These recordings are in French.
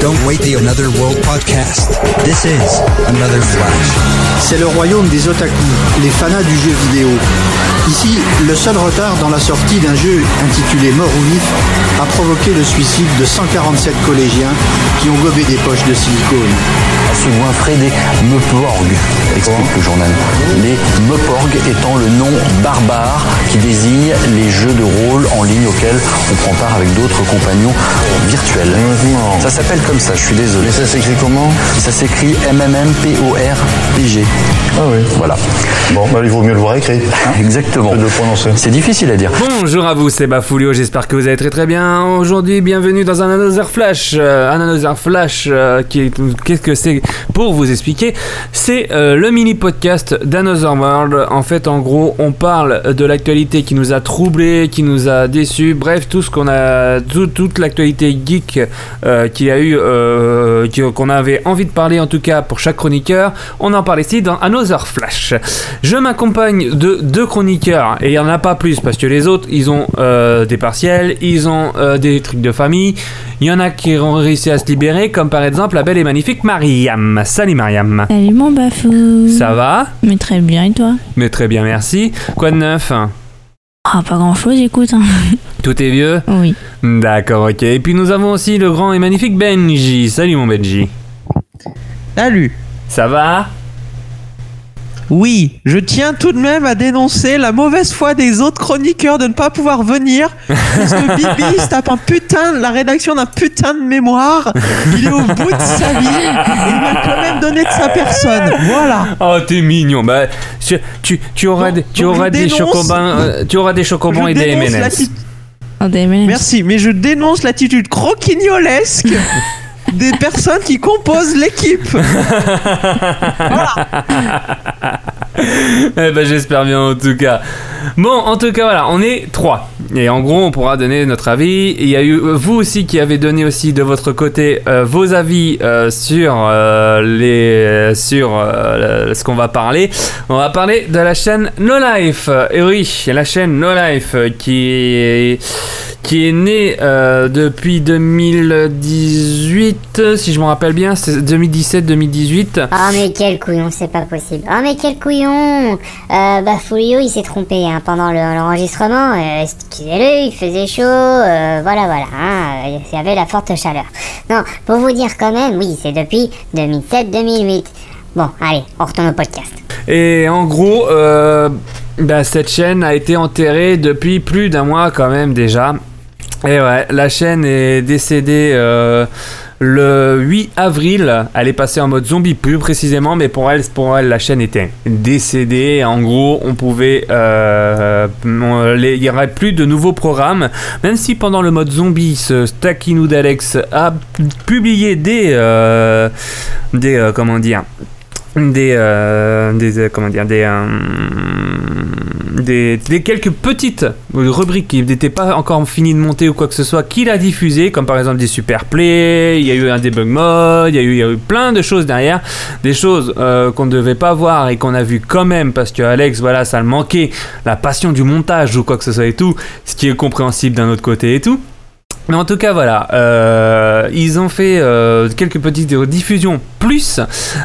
Don't wait the Another World podcast. This is Another Flash. C'est le royaume des otaku, les fanas du jeu vidéo. Ici, le seul retard dans la sortie d'un jeu intitulé Mort ou Nif a provoqué le suicide de 147 collégiens qui ont gobé des poches de silicone. goinfrer des Meuporg, explique le journal. Les Meuporg étant le nom barbare qui désigne les jeux de rôle en ligne auxquels on prend part avec d'autres compagnons virtuels. Ça s'appelle comme ça, je suis désolé. Mais ça s'écrit comment? Ça s'écrit MMMPORPG. Ah oui. Voilà. Bon, bah, il vaut mieux le voir écrit. Exactement. Que de le prononcer. C'est difficile à dire. Bonjour à vous, c'est Bafoulio, j'espère que vous allez très très bien. Aujourd'hui, bienvenue dans un Another Flash. Euh, un Another Flash, euh, qui est- qu'est-ce que c'est? Pour vous expliquer, c'est euh, le mini podcast d'Another World. En fait, en gros, on parle de l'actualité qui nous a troublés, qui nous a déçus, bref, tout ce qu'on a, tout- toute l'actualité geek euh, qu'il y a eu, euh, qu'on avait envie de parler en tout cas pour chaque chroniqueur. On en parle ici dans Another Flash. Je m'accompagne de deux chroniqueurs et il n'y en a pas plus parce que les autres ils ont euh, des partiels, ils ont des trucs de famille. Il y en a qui ont réussi à se libérer, comme par exemple la belle et magnifique Mariam. Salut Mariam. Salut mon bafou. Ça va Mais très bien et toi Mais très bien, merci. Quoi de neuf Ah pas grand chose écoute. hein. Tout est vieux Oui. D'accord, ok. Et puis nous avons aussi le grand et magnifique Benji. Salut mon Benji. Salut. Ça va Oui, je tiens tout de même à dénoncer la mauvaise foi des autres chroniqueurs de ne pas pouvoir venir. Parce que Bibi se tape un putain, la rédaction d'un putain de mémoire. Il est au bout de sa vie. Et il m'a quand même donné de sa personne. Voilà. Oh, t'es mignon. Bah, tu, tu, tu auras, Donc- des, tu donc je auras des dénonce- chocobans, euh, tu auras des chocobons Je et des M&M's. Oh. Merci, mais je dénonce l'attitude croquignolesque des personnes qui composent l'équipe. Eh ben, j'espère bien en tout cas. Bon, en tout cas, voilà, on est trois. Et en gros, on pourra donner notre avis. Il y a eu vous aussi qui avez donné aussi de votre côté euh, vos avis euh, sur euh, les sur ce qu'on va parler. On va parler de la chaîne No Life. Et oui, la chaîne No Life qui est qui est née depuis 2018, si je me rappelle bien, c'est 2017-2018. Ah mais quel couillon, c'est pas possible. Ah mais quel couillon Bah Folio il s'est trompé hein, pendant le- l'enregistrement, il faisait chaud, euh, voilà voilà, hein, il y avait la forte chaleur. Non, pour vous dire quand même, oui c'est depuis 2007-2008. Bon, allez, on retourne au podcast. Et en gros, euh, bah, cette chaîne a été enterrée depuis plus d'un mois quand même déjà. Et ouais, la chaîne est décédée euh, le 8 avril. Elle est passée en mode zombie plus précisément, mais pour elle, pour elle la chaîne était décédée. En gros, on pouvait, euh, il y aurait plus de nouveaux programmes, même si pendant le mode zombie, ce Takinou d'Alex a publié des, euh, des, euh, comment dire des, comment dire des, des quelques petites rubriques qui n'étaient pas encore finies de monter ou quoi que ce soit qu'il a diffusé comme par exemple des super plays il y a eu un debug mode il y a eu, il y a eu plein de choses derrière. Des choses euh, qu'on ne devait pas voir et qu'on a vu quand même parce que Alex voilà ça le manquait. La passion du montage ou quoi que ce soit et tout ce qui est compréhensible d'un autre côté et tout mais en tout cas, voilà, euh, ils ont fait euh, quelques petites diffusions plus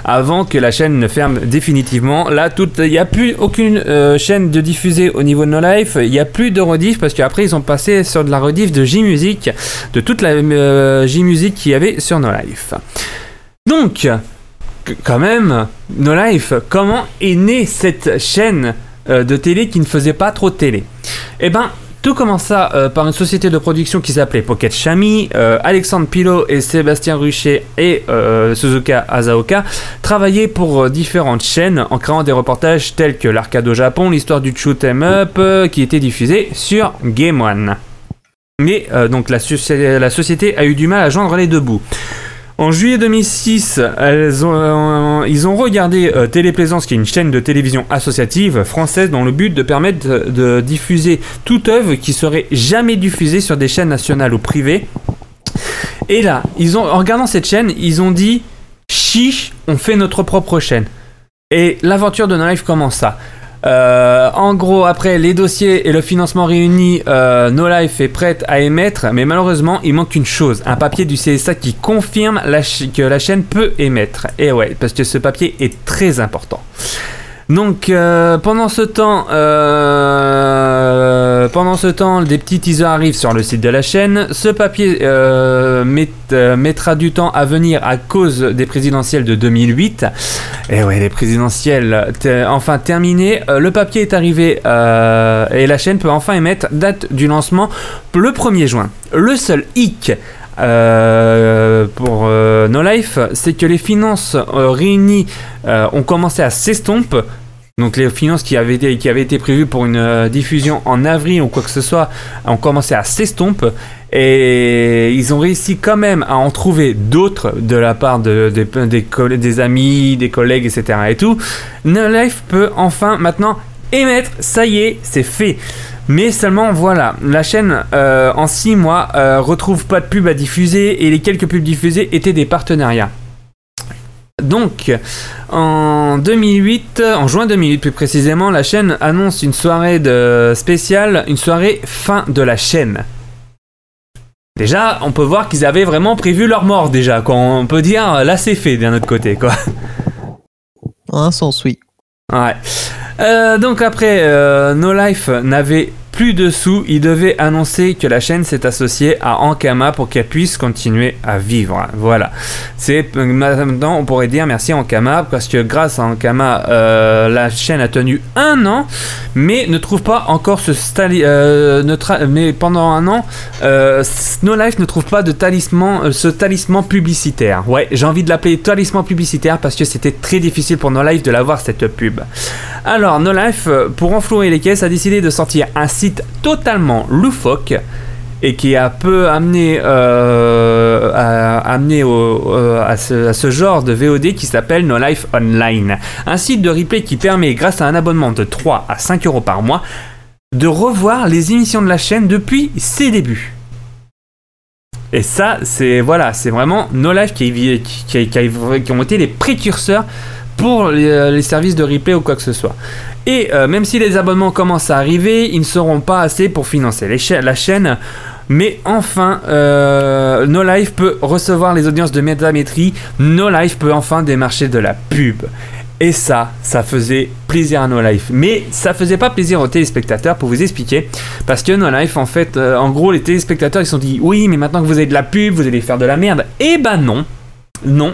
avant que la chaîne ne ferme définitivement. Là, il n'y a plus aucune euh, chaîne de diffusée au niveau de No Life. Il n'y a plus de rediff parce qu'après, ils sont passés sur de la rediff de J-Music, de toute la J-Music qu'il y avait sur No Life. Donc, quand même, No Life, comment est née cette chaîne de télé qui ne faisait pas trop de télé? Eh ben, tout commença euh, par une société de production qui s'appelait Pocket Chami. Euh, Alexandre Pilot et Sébastien Ruchet et euh, Suzuka Azaoka travaillaient pour différentes chaînes en créant des reportages tels que l'arcade au Japon, l'histoire du shoot 'em up qui était diffusé sur Game One. Mais donc la société a eu du mal à joindre les deux bouts. En juillet 2006, elles ont, euh, ils ont regardé euh, Téléplaisance, qui est une chaîne de télévision associative française, dans le but de permettre de, diffuser toute œuvre qui serait jamais diffusée sur des chaînes nationales ou privées. Et là, ils ont, en regardant cette chaîne, ils ont dit chiche, on fait notre propre chaîne. Et l'aventure de No Life commence ça. Euh, en gros, après les dossiers et le financement réunis, euh, No Life est prête à émettre, mais malheureusement, il manque une chose un papier du CSA qui confirme que la chaîne peut émettre. Et ouais, parce que ce papier est très important. Donc euh, pendant ce temps, euh, pendant ce temps, des petits teasers arrivent sur le site de la chaîne. Ce papier euh, met- mettra du temps à venir à cause des présidentielles de 2008. Et ouais, les présidentielles enfin terminées. Le papier est arrivé et la chaîne peut enfin émettre date du lancement le 1er juin. Le seul hic euh, pour euh, No Life, c'est que les finances euh, réunies euh, ont commencé à s'estomper. Donc les finances qui avaient été, prévues pour une diffusion en avril ou quoi que ce soit ont commencé à s'estomper et ils ont réussi quand même à en trouver d'autres de la part de, des- des amis, des collègues, etc. et tout. No Life peut enfin maintenant émettre, ça y est, c'est fait. Mais seulement voilà, la chaîne euh, en 6 mois euh, retrouve pas de pub à diffuser et les quelques pubs diffusées étaient des partenariats. Donc, en 2008, en juin 2008 plus précisément, la chaîne annonce une soirée de spéciale, une soirée fin de la chaîne. Déjà, on peut voir qu'ils avaient vraiment prévu leur mort déjà, quoi. On peut dire, là c'est fait d'un autre côté, quoi. En un sens, oui. Ouais. Euh, donc après, euh, No Life n'avait plus de sous. Il devait annoncer que la chaîne s'est associée à Ankama pour qu'elle puisse continuer à vivre. Voilà. C'est euh, maintenant on pourrait dire merci Ankama parce que grâce à Ankama, euh, la chaîne a tenu un an, mais ne trouve pas encore ce euh, ne mais pendant un an, euh, No Life ne trouve pas de talisman, euh, ce talisman publicitaire. Ouais, j'ai envie de l'appeler talisman publicitaire parce que c'était très difficile pour No Life de l'avoir cette pub. Alors, No Life, pour enflouer les caisses, a décidé de sortir un totalement loufoque et qui a peu amené, euh, à, amené au- euh, à, ce, genre de VOD qui s'appelle No Life Online. Un site de replay qui permet, grâce à un abonnement de 3 à 5 euros par mois, de revoir les émissions de la chaîne depuis ses débuts. Et ça, c'est voilà, c'est vraiment No Life qui, qui ont été les précurseurs pour les, euh, les services de replay ou quoi que ce soit. Et euh, même si les abonnements commencent à arriver, ils ne seront pas assez pour financer la chaîne. Mais enfin, euh, No Life peut recevoir les audiences de métamétrie. No Life peut enfin démarcher de la pub. Et ça, ça faisait plaisir à No Life. Mais ça faisait pas plaisir aux téléspectateurs pour vous expliquer. Parce que No Life, en fait, euh, en gros, les téléspectateurs, ils se sont dit Oui, mais maintenant que vous avez de la pub, vous allez faire de la merde. Eh ben non. Non.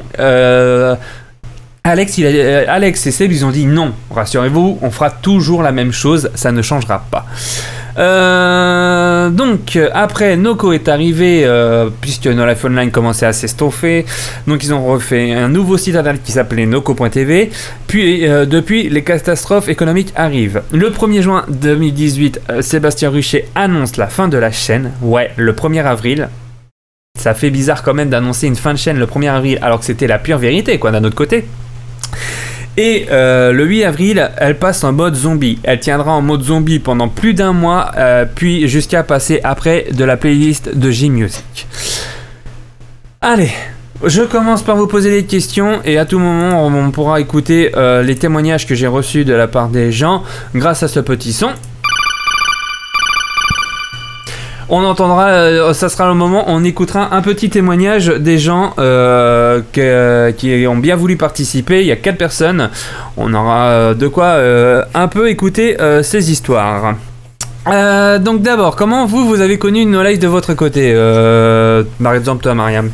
Alex, euh, Alex et Seb, ils ont dit non, rassurez-vous, on fera toujours la même chose, ça ne changera pas. Euh, donc, après, Noco est arrivé, euh, puisque No Life Online commençait à s'estoffer. Donc, ils ont refait un nouveau site internet qui s'appelait noco.tv. Puis, depuis, les catastrophes économiques arrivent. Le 1er juin 2018, euh, Sébastien Ruchet annonce la fin de la chaîne. Ouais, le 1er avril. Ça fait bizarre quand même d'annoncer une fin de chaîne le 1er avril, alors que c'était la pure vérité, quoi, d'un autre côté. Et euh, le 8 avril, elle passe en mode zombie. Elle tiendra en mode zombie pendant plus d'un mois, euh, puis jusqu'à passer après de la playlist de J-Music. Allez, je commence par vous poser des questions et à tout moment on, pourra écouter euh, les témoignages que j'ai reçus de la part des gens grâce à ce petit son. On entendra, euh, ça sera le moment, on écoutera un petit témoignage des gens euh, que- qui ont bien voulu participer. Il y a quatre personnes. On aura euh, de quoi euh, un peu écouter ces histoires. Donc d'abord, comment vous, vous avez connu No Life de votre côté Par exemple, toi, Mariam?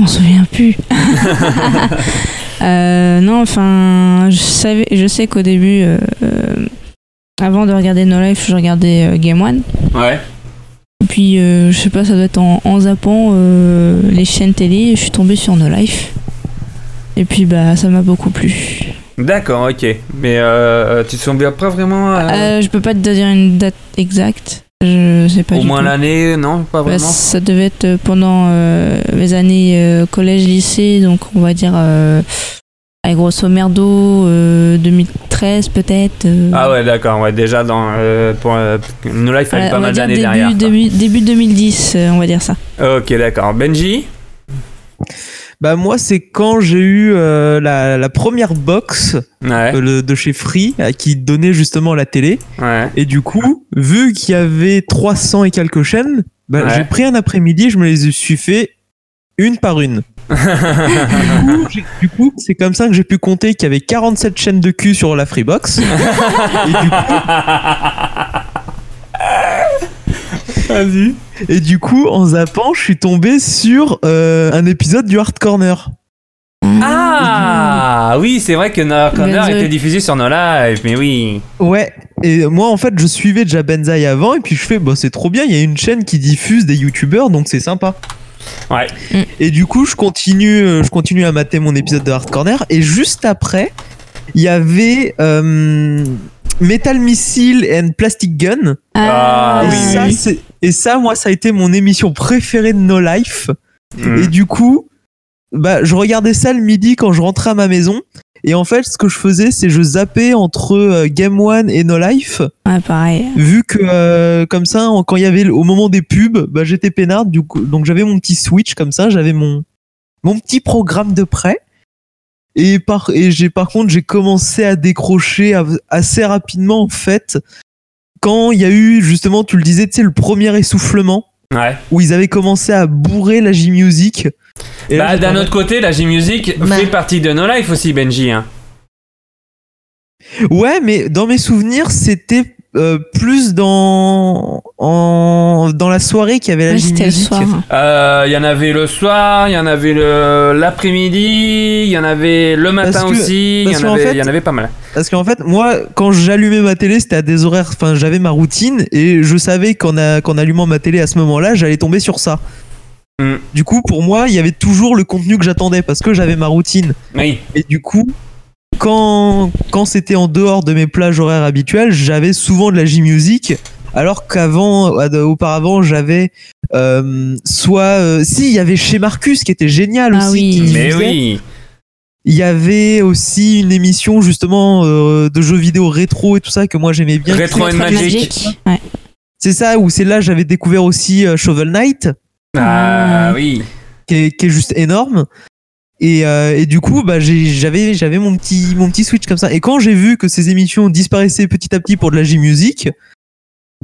On se souvient plus. Non, enfin, je savais, je sais qu'au début, avant de regarder No Life, je regardais euh, Game One. Ouais. Et puis, euh, je sais pas, ça doit être en, en zappant euh, les chaînes télé, je suis tombée sur No Life. Et puis, bah, ça m'a beaucoup plu. D'accord, ok. Mais euh, tu te souviens pas vraiment euh, je peux pas te dire une date exacte. Je sais pas Au du moins l'année, non Pas Bah, vraiment ça devait être pendant mes années collège-lycée, donc on va dire, allez, grosso merdo, euh, 2013 peut-être. euh. Ah ouais, d'accord, ouais, déjà dans. Euh, pour, euh, No Life, il Ouais, pas mal d'années début, derrière. début, début 2010, euh, on va dire ça. Ok, d'accord. Benji? Bah moi c'est quand j'ai eu euh, la, la première box Ouais, euh, le- de chez Free euh, qui donnait justement la télé ouais. et du coup vu qu'il y avait 300 et quelques chaînes bah, Ouais. j'ai pris un après-midi je me les suis fait une par une. Du coup, c'est comme ça que j'ai pu compter qu'il y avait 47 chaînes de cul sur la Freebox. et du coup, Vas-y. Et du coup, en zappant, je suis tombé sur euh, un épisode du Hard Corner. Ah oui, c'est vrai que No Corner était diffusé sur No Live, mais oui. Ouais. Et moi, en fait, je suivais déjà Benzaï avant, et puis je fais, bah, c'est trop bien, il y a une chaîne qui diffuse des youtubeurs, donc c'est sympa. Ouais. Et du coup, je continue, euh, je continue à mater mon épisode de Hard Corner, et juste après, il y avait euh, Metal Missile and Plastic Gun. Ah, et, oui, ça, oui. et ça, moi, ça a été mon émission préférée de No Life. Mm. Et du coup, bah, je regardais ça le midi quand je rentrais à ma maison. Et en fait, ce que je faisais, c'est je zappais entre euh, Game One et No Life, Ouais, pareil. vu que euh, comme ça, en- quand il y avait au moment des pubs, bah, j'étais peinard, du coup, donc j'avais mon petit switch comme ça, j'avais mon mon petit programme de prêt. Et par et j'ai par contre j'ai commencé à décrocher assez rapidement en fait quand il y a eu justement, tu le disais, tu sais, le premier essoufflement Ouais. où ils avaient commencé à bourrer la J-Music. Et là, Bah, d'un autre côté, la J-Music Bah. fait partie de No Life aussi, Benji. Hein. Ouais, mais dans mes souvenirs, c'était euh, plus dans en, dans la soirée qu'il y avait la soir. hein. Euh, Il y en avait le soir, il y en avait le- l'après-midi, il y en avait le matin Parce que- aussi, il y, en avait- fait- il y en avait pas mal. Parce qu'en fait, moi, quand j'allumais ma télé, c'était à des horaires. Enfin, j'avais ma routine et je savais qu'en qu'en allumant ma télé à ce moment-là, j'allais tomber sur ça. Mm. Du coup, pour moi, il y avait toujours le contenu que j'attendais parce que j'avais ma routine. Oui. Et du coup, quand, quand c'était en dehors de mes plages horaires habituelles, j'avais souvent de la J-Music. Alors qu'avant, auparavant, j'avais euh, soit. euh, si, il y avait chez Marcus qui était génial Ah aussi. oui. qui Mais oui. Il y avait aussi une émission justement euh, de jeux vidéo rétro et tout ça que moi j'aimais bien. Retro and Magic. Ouais. C'est ça, où c'est là j'avais découvert aussi euh, Shovel Knight, Ah Ah. oui. qui est, qui est juste énorme. Et, euh, et du coup, bah, j'avais j'avais mon petit, mon petit switch comme ça. Et quand j'ai vu que ces émissions disparaissaient petit à petit pour de la J-Music,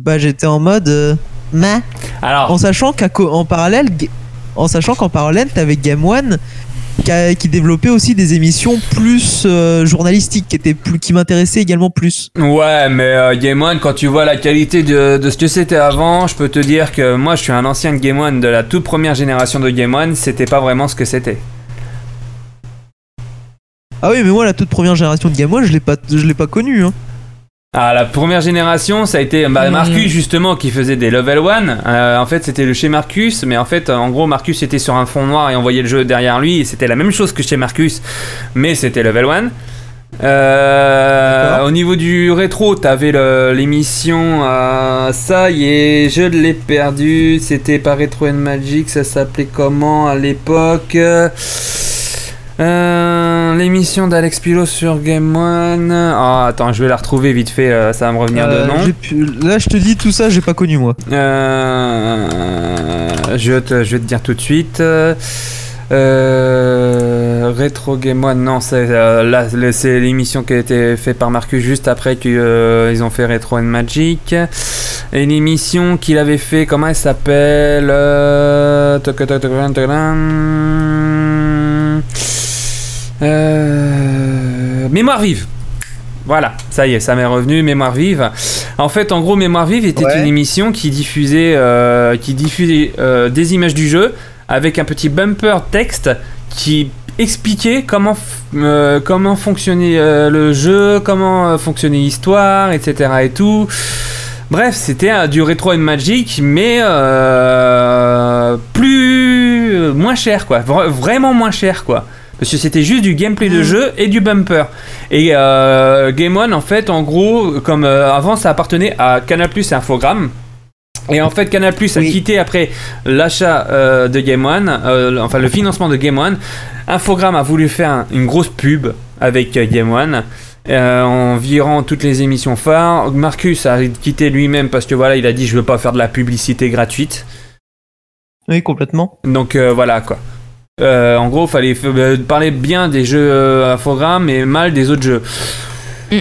bah, j'étais en mode. euh. Alors, En sachant qu'en parallèle, en sachant qu'en parallèle, t'avais Game One qui, développait aussi des émissions plus euh, journalistiques, qui étaient plus, qui m'intéressaient également plus. ouais, mais euh, Game One, quand tu vois la qualité de, de ce que c'était avant, je peux te dire que moi, je suis un ancien de Game One de la toute première génération de Game One, c'était pas vraiment ce que c'était. Ah oui, mais moi, la toute première génération de Game One, je l'ai pas, je l'ai pas connue. Hein. Ah, la première génération, ça a été bah, Mm. Marcus justement qui faisait des level 1. Euh, en fait, c'était le chez Marcus, mais en fait, en gros, Marcus était sur un fond noir et envoyait le jeu derrière lui. Et c'était la même chose que chez Marcus, mais c'était level 1. Euh, au niveau du rétro, t'avais l'émission euh, Ça y est, je l'ai perdu. C'était pas Retro and Magic, ça s'appelait comment à l'époque? Euh, L'émission d'Alex Pilot sur Game One. Ah, attends, je vais la retrouver vite fait, euh, ça va me revenir Euh, de nom. pu- là, je te dis tout ça, j'ai pas connu moi. Euh, je, vais te, je vais te dire tout de suite. Euh, Retro Game One, non, c'est euh, c'est l'émission qui a été faite par Marcus juste après qu'ils ont fait Retro and Magic. Et l'émission qu'il avait fait, comment elle s'appelle euh, Mémoire vive. Voilà, ça y est, ça m'est revenu, Mémoire vive. En fait, en gros, Mémoire vive était Ouais. une émission qui diffusait, euh, qui diffusait euh, des images du jeu avec un petit bumper texte qui expliquait comment, euh, comment fonctionnait le jeu, comment fonctionnait l'histoire, etc. et tout. Bref, c'était du rétro and magic, mais plus moins cher, quoi. Vra- vraiment moins cher, quoi. Parce que c'était juste du gameplay de jeu et du bumper. Et euh, Game One, en fait, en gros, comme euh, avant, ça appartenait à Canal Plus et Infogrames. Et en fait, Canal Plus a quitté après l'achat euh, de Game One, euh, enfin le financement de Game One. Infogrames a voulu faire un- une grosse pub avec Game One. euh, en virant toutes les émissions phares. Marcus a quitté lui-même parce que voilà, il a dit je veux pas faire de la publicité gratuite. Oui, complètement. Donc euh, voilà quoi. Euh, en gros, fallait euh, parler bien des jeux euh, infogrammes et mal des autres jeux. Mm.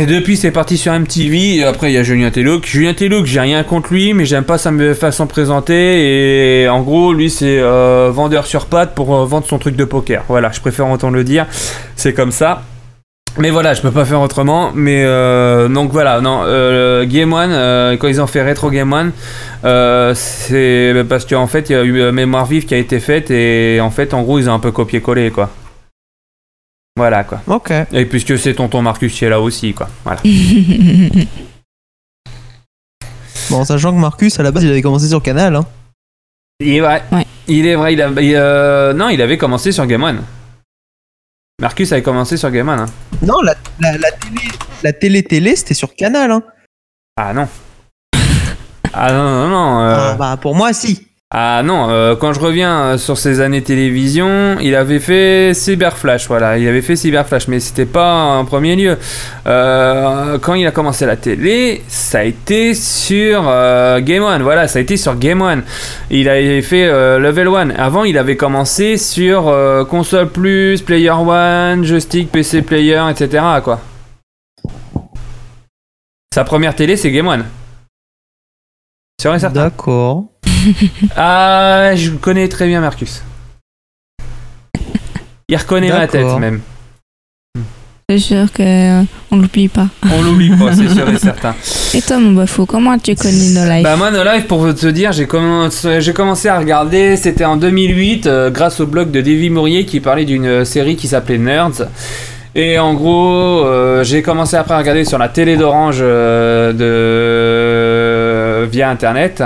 Et depuis, c'est parti sur MTV. Et après, il y a Julien Tellouk. Julien Tellouk, j'ai rien contre lui, mais j'aime pas sa me- façon de présenter. Et en gros, lui, c'est euh, vendeur sur pattes pour euh, vendre son truc de poker. Voilà, je préfère entendre le dire. C'est comme ça. Mais voilà, je peux pas faire autrement. Mais euh, donc voilà, non, euh, Game One, euh, quand ils ont fait Retro Game One, euh, c'est parce qu'en fait, il y a eu euh, Mémoire Vive qui a été faite et en fait, en gros, ils ont un peu copié-collé quoi. Voilà quoi. Ok. Et puisque c'est tonton Marcus qui est là aussi quoi. Voilà. Bon, sachant que Marcus, à la base, il avait commencé sur Canal. Hein. Il est vrai. Ouais. Il est vrai. Il a, il, euh, non, il avait commencé sur Game One. Marcus avait commencé sur Game One. hein. Non, la, la, la télé, la télé-télé, c'était sur Canal. Hein. Ah non. Ah non, non, non. euh, Ah, bah, pour moi, si. Ah non, euh, quand je reviens euh, sur ses années télévision, il avait fait Cyberflash, voilà, il avait fait Cyberflash, mais c'était pas en premier lieu. Euh, quand il a commencé la télé, ça a été sur Game One, voilà, ça a été sur Game One. Il avait fait Level One. Avant, il avait commencé sur console plus, Player One, joystick, PC Player, etc. Quoi. Sa première télé, c'est Game One. Sûr et certain. D'accord. Ah, je connais très bien Marcus. Il reconnaît ma tête même. C'est sûr que euh, on l'oublie pas. On l'oublie pas, c'est sûr et certain. Et toi, mon bafou, comment tu connais nos lives? Bah moi, No Life, pour te dire, j'ai commencé, à regarder, c'était en 2008, euh, grâce au blog de Davy Mourier qui parlait d'une euh, série qui s'appelait Nerds. Et en gros, euh, j'ai commencé après à regarder sur la télé d'Orange euh, de... via Internet.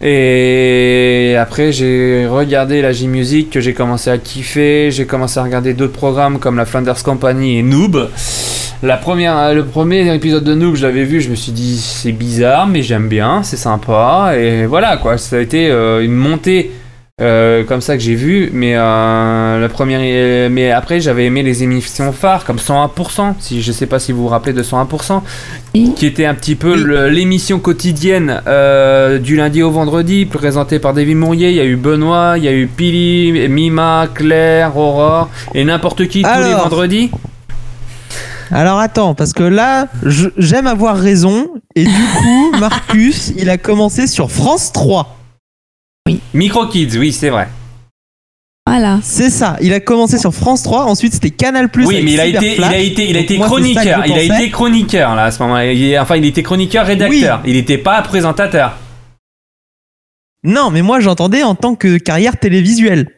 Et après, j'ai regardé la J-Music que j'ai commencé à kiffer. J'ai commencé à regarder d'autres programmes comme la Flanders Company et Noob. La première, le premier épisode de Noob, je l'avais vu, je me suis dit c'est bizarre, mais j'aime bien, c'est sympa. Et voilà quoi, ça a été euh, une montée euh, comme ça que j'ai vu. Mais euh, la première, mais après j'avais aimé les émissions phares comme 101%. Si je sais pas si vous vous rappelez de 101%, Oui. qui était un petit peu l'émission quotidienne euh, du lundi au vendredi, présentée par David Mourier. Il y a eu Benoît, il y a eu Pili, Mima, Claire, Aurore et n'importe qui tous les vendredis. Alors attends, parce que là, j'aime avoir raison. Et du coup, Marcus, il a commencé sur France 3. Micro Kids, oui, c'est vrai. Voilà. C'est ça. Il a commencé sur France 3. Ensuite, c'était Canal Plus. oui, mais il a été, il a été, il a été chroniqueur. Il a été chroniqueur là à ce moment-là. Il Enfin, il était chroniqueur rédacteur. Il n'était pas présentateur. Non, mais moi, j'entendais en tant que carrière télévisuelle.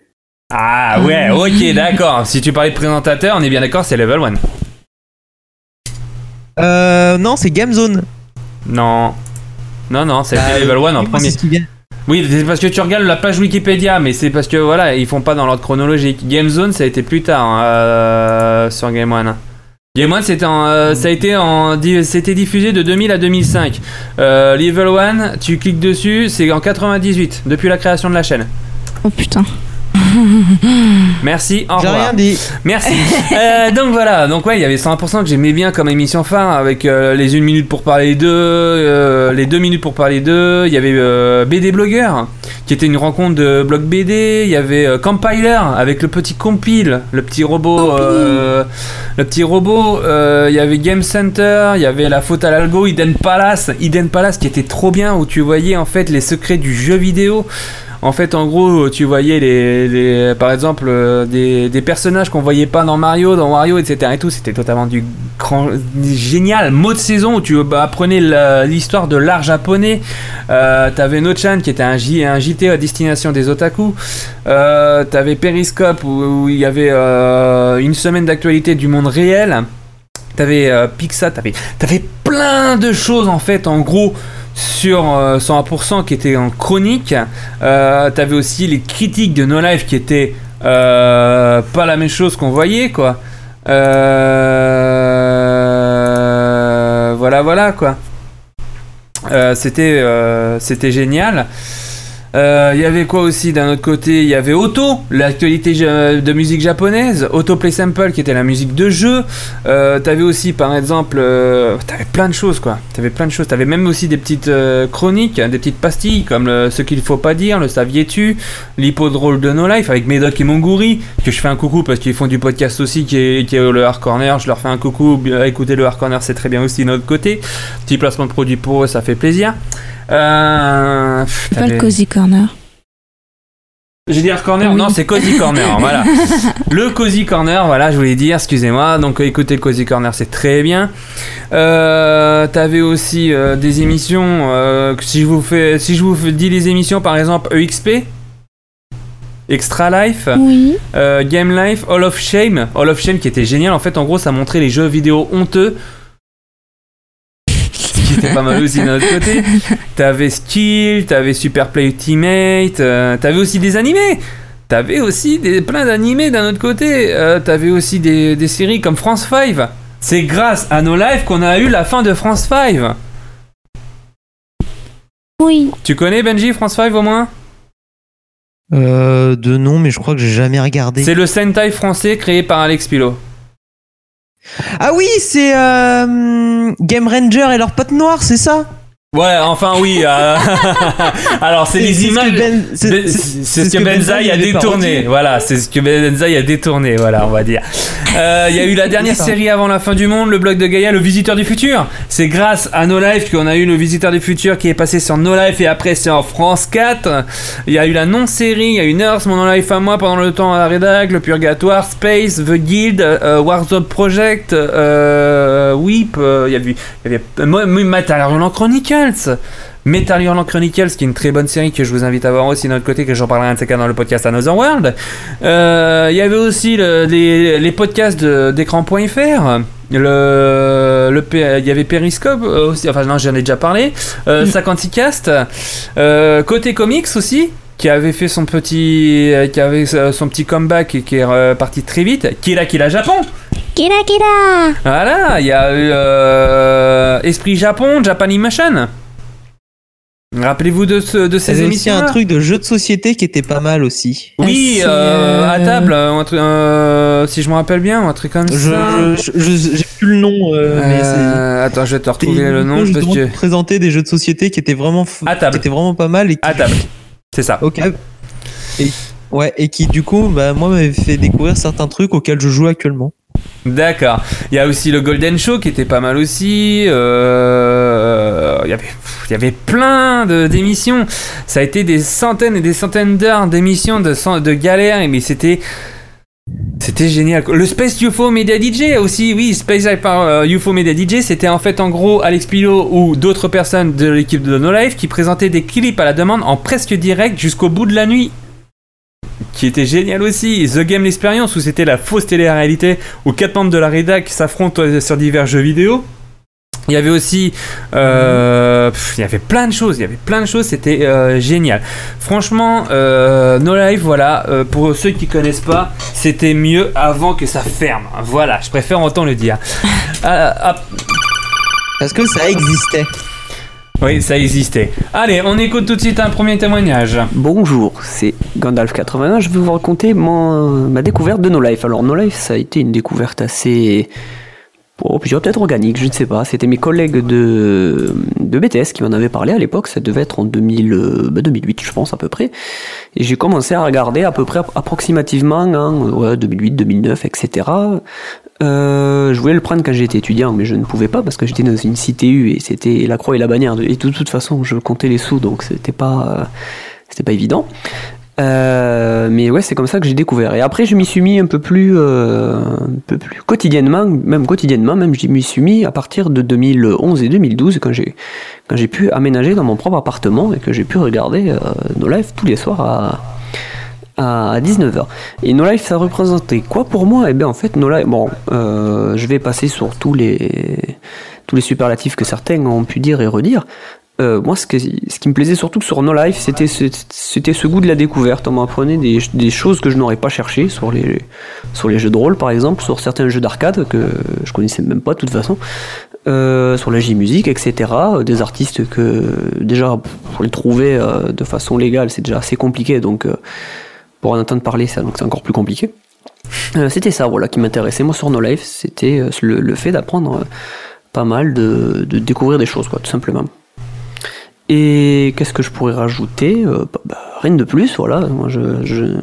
Ah ouais, ok, d'accord. Si tu parlais de présentateur, on est bien d'accord, c'est Level 1. Euh, non, c'est Game Zone. Non. Non, non, c'était Bah, Level 1 en premier. Oui, c'est parce que tu regardes la page Wikipédia, mais c'est parce que voilà, ils font pas dans l'ordre chronologique. Game Zone, ça a été plus tard hein, euh, sur Game One. Game One, c'était euh, ça a été diffusé de 2000 à 2005. Euh, Level 1, tu cliques dessus, c'est en 98, depuis la création de la chaîne. Oh putain. Merci, au J'ai revoir. rien dit. Merci. Euh, donc voilà, donc ouais, il y avait 100% que j'aimais bien comme émission phare avec euh, les 1 minute pour parler d'eux, euh, les 2 minutes pour parler d'eux. Il y avait euh, BD Blogueur qui était une rencontre de blog BD. Il y avait euh, Compiler avec le petit compile, le petit robot, euh, le petit robot. Euh, il y avait Game Center, il y avait la faute à l'algo, Eden Palace, Eden Palace qui était trop bien où tu voyais en fait les secrets du jeu vidéo. En fait, en gros, tu voyais les, les- par exemple euh, des, des personnages qu'on voyait pas dans Mario, dans Wario, etc. Et tout, c'était totalement du grand, génial. Mot de saison où tu apprenais l'histoire de l'art japonais. Euh, T'avais Nochan qui était un, J, un JT à destination des otaku. Euh, T'avais Periscope où, il y avait une semaine d'actualité du monde réel. T'avais Pixar, t'avais avais plein de choses en fait, en gros sur euh, 100% qui étaient en chronique. Euh, T'avais aussi les critiques de No Life qui étaient euh, pas la même chose qu'on voyait quoi. Euh, voilà voilà quoi. Euh, euh, c'était génial. Euh, Il y avait quoi aussi d'un autre côté? Il y avait Auto, l'actualité de musique japonaise. Auto Play Sample qui était la musique de jeu. Euh, T'avais aussi par exemple, euh, t'avais plein de choses quoi. T'avais plein de choses. T'avais même aussi des petites euh, chroniques, hein, des petites pastilles comme ce qu'il faut pas dire, le saviez-tu, l'hippodrome de No Life avec Médoc et Monguri que je fais un coucou parce qu'ils font du podcast aussi qui est, qui est le Hard Corner. Je leur fais un coucou. Écoutez le Hard Corner, c'est très bien aussi de notre côté. Petit placement de produit pour eux, ça fait plaisir. Euh, C'est pas le Cozy Corner. j'ai dit Hard Corner Oui. Non, c'est Cozy Corner, voilà. Le Cozy Corner, voilà, je voulais dire, excusez-moi. Donc, euh, écoutez le Cozy Corner, c'est très bien. Euh, T'avais aussi euh, des émissions. euh, si, je vous fais, si je vous dis les émissions, par exemple, EXP, Extra Life, Oui. Game Life, Hall of Shame. Hall of Shame qui était génial. En fait, en gros, ça montrait les jeux vidéo honteux. Ce qui était pas mal aussi d'un autre côté. T'avais Skill, t'avais Super Play Ultimate, euh, t'avais aussi des animés. T'avais aussi des, plein d'animés d'un autre côté. Euh, t'avais aussi des, des séries comme France 5. C'est grâce à nos lives qu'on a eu la fin de France 5. Oui. Tu connais Benji, France 5 au moins? Euh, de nom, mais je crois que j'ai jamais regardé. C'est le Sentai français créé par Alex Pilot. Ah oui, c'est euh, Game Ranger et leurs potes noirs, c'est ça? Ouais, enfin oui. euh, Alors c'est C'est- les c'est images. Ben- c'est- c'est- C'est ce que Benzaï a détourné. Voilà, c'est ce que Benzaï a détourné. Voilà, on va dire. Euh, Il y a eu la dernière série avant la fin du monde, le blog de Gaïa, le Visiteur du futur. C'est grâce à No Life qu'on a eu le Visiteur du futur qui est passé sur No Life et après sur France 4. Il y a eu la non-série, il y a eu Nurse, mon No Life à moi pendant le temps à la rédac, le Purgatoire, Space, The Guild, euh, Warzone Project, euh, Weep. euh, Il y avait, il y avait euh, Metal Hurlant Chronicles. Metal Hurlant Chronicles, qui est une très bonne série que je vous invite à voir aussi de notre côté, que j'en parlerai un de ces cas dans le podcast Another World. Euh, Il y avait aussi le- les, les podcasts d'écran.fr. Le, le, P- il y avait Periscope euh, aussi, enfin non, j'en ai déjà parlé. Euh, 56 Cast. Euh, côté comics aussi, qui avait fait son petit, qui avait son petit comeback et qui est euh, parti très vite. Kira Kira Japon. Kira Kira Voilà, il y a eu euh, Esprit Japon, Japanimation. Rappelez-vous de, ce, de Il y ces avait aussi émissions. un truc de jeu de société qui était pas mal aussi. Oui, Ah, euh, à euh, table, un truc, euh, si je me rappelle bien, un truc comme Je, ça. je- je- j'ai plus le nom, euh, mais attends, je vais te retrouver le nom que. de présenter des jeux de société qui étaient vraiment, f- À table. qui étaient vraiment pas mal et qui, À table. C'est ça. Ok. Et, ouais, et qui du coup, bah, moi, m'avait fait découvrir certains trucs auxquels je joue actuellement. D'accord. Il y a aussi le Golden Show qui était pas mal aussi. Euh, Il y avait, il plein d'émissions. Ça a été des centaines et des centaines d'heures d'émissions de, de galères, mais c'était. C'était génial. Le Space UFO Media DJ aussi, oui, Space par euh, UFO Media DJ, c'était en fait en gros Alex Pilot ou d'autres personnes de l'équipe de No Life qui présentaient des clips à la demande en presque direct jusqu'au bout de la nuit. Qui était génial aussi. The Game Experience où c'était la fausse télé-réalité où quatre membres de la rédac s'affrontent euh, sur divers jeux vidéo. Il y avait aussi, euh, pff, il y avait plein de choses, il y avait plein de choses, c'était euh, génial. Franchement, euh, No Life, voilà, euh, pour ceux qui connaissent pas, c'était mieux avant que ça ferme. Voilà, je préfère autant le dire. Ah, ah, Parce que ça existait. Oui, ça existait. Allez, on écoute tout de suite un premier témoignage. Bonjour, c'est Gandalf81. Je vais vous raconter mon- ma découverte de No Life. Alors, No Life, ça a été une découverte assez. Oh, peut-être organique, je ne sais pas. C'était mes collègues de, de BTS qui m'en avaient parlé à l'époque. Ça devait être en 2000, euh, bah, 2008, je pense, à peu près. Et j'ai commencé à regarder à peu près approximativement, hein, ouais, 2008, 2009, etc. Euh, je voulais le prendre quand j'étais étudiant, mais je ne pouvais pas parce que j'étais dans une CTU et c'était la croix et la bannière. Et de toute façon, je comptais les sous, donc c'était pas, euh, c'était pas évident. Euh, mais ouais, c'est comme ça que j'ai découvert. Et après, je m'y suis mis un peu plus, un peu plus quotidiennement, même quotidiennement, même je m'y suis mis à partir de 2011 et 2012 quand j'ai, quand j'ai pu aménager dans mon propre appartement et que j'ai pu regarder nos lives tous les soirs à, à 19h. Et No Life, ça représentait quoi pour moi? Eh bien, en fait, No Life, bon, euh, je vais passer sur tous les, tous les superlatifs que certains ont pu dire et redire. Euh, moi, ce, qui me plaisait surtout sur No Life, c'était ce, goût de la découverte. On m'apprenait des, choses que je n'aurais pas cherché sur les, sur les jeux de rôle, par exemple, sur certains jeux d'arcade que je connaissais même pas de toute façon. euh, sur la J-Musique, etc. Des artistes que déjà pour les trouver de façon légale, c'est déjà assez compliqué, donc pour en entendre parler, c'est encore plus compliqué. Euh, c'était ça, voilà, qui m'intéressait moi sur No Life, c'était euh, le, fait d'apprendre euh, pas mal, de, découvrir des choses, quoi, tout simplement. Et qu'est-ce que je pourrais rajouter bah, bah, Rien de plus, voilà. Moi, je,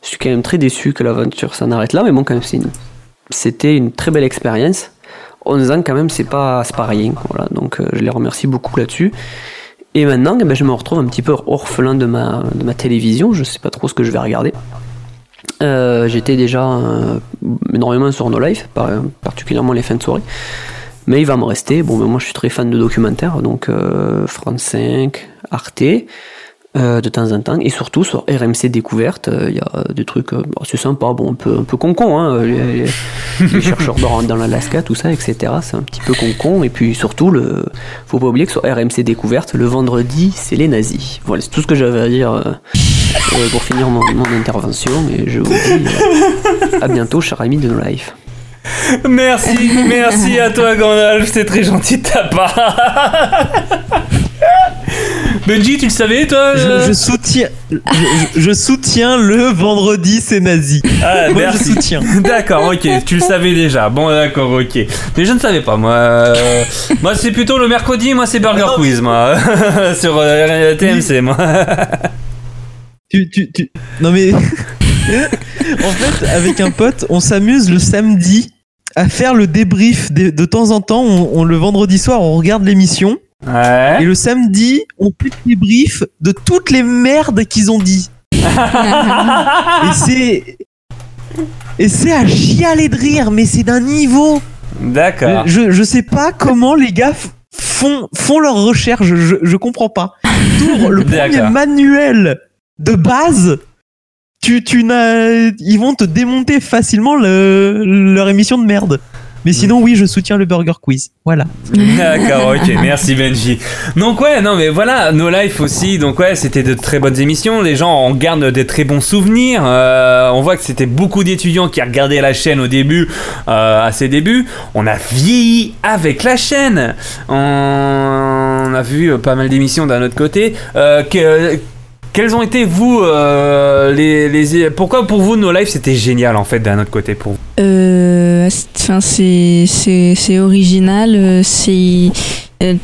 suis quand même très déçu que l'aventure s'en arrête là, mais bon, quand même, c'était une très belle expérience. 11 ans, quand même, c'est pas, pas rien. Voilà, donc je les remercie beaucoup là-dessus. Et maintenant, eh ben, je me retrouve un petit peu orphelin de ma, télévision. Je sais pas trop ce que je vais regarder. Euh, J'étais déjà euh, énormément sur No Life, par- particulièrement les fins de soirée. Mais il va me rester. Bon, ben, moi, je suis très fan de documentaires, donc euh, France 5, Arte, de temps en temps, et surtout sur RMC Découverte, euh, il y a des trucs euh, assez sympas, bon, un peu, un peu con-con, hein, les, les- chercheurs dans, dans l'Alaska, tout ça, etc. C'est un petit peu con-con, et puis surtout, le, faut pas oublier que sur RMC Découverte, le vendredi, c'est les nazis. Voilà, c'est tout ce que j'avais à dire euh, euh, pour finir mon, mon intervention, et je vous dis euh, à bientôt, cher ami de No Life. Merci, merci à toi Gandalf, c'est très gentil de ta part. Benji, tu le savais toi Je, euh je soutiens, je, soutiens le vendredi c'est nazi. Ah, Moi, merci. je soutiens. D'accord, ok, tu le savais déjà. Bon, d'accord, ok. Mais je ne savais pas, moi. Euh, moi, c'est plutôt le mercredi, moi, c'est Burger Quiz, moi. Sur euh, TMC, moi. Tu, tu, tu... Non mais, en fait, avec un pote, on s'amuse le samedi à faire le débrief de, de temps en temps. On, on- le vendredi soir, on regarde l'émission. Ouais. Et le samedi, on fait le débrief de toutes les merdes qu'ils ont dit. et c'est. Et c'est à chialer de rire, mais c'est d'un niveau. D'accord. Je, je sais pas comment les gars font, font leurs recherches, je, je, comprends pas. T'ouvres le premier manuel de base, tu, tu ils vont te démonter facilement le- leur émission de merde. Mais sinon, oui, je soutiens le Burger Quiz. Voilà. D'accord, ok, merci Benji. Donc ouais, non mais voilà, No Life aussi, donc ouais, c'était de très bonnes émissions, les gens en gardent des très bons souvenirs, Euh, on voit que c'était beaucoup d'étudiants qui regardaient la chaîne au début, euh, à ses débuts, on a vieilli avec la chaîne, on a vu euh, pas mal d'émissions d'un autre côté, Euh, que- quels ont été vous euh, les, les pourquoi pour vous No Life c'était génial en fait d'un autre côté pour vous? Euh, Enfin, c'est c'est original. euh, C'est euh,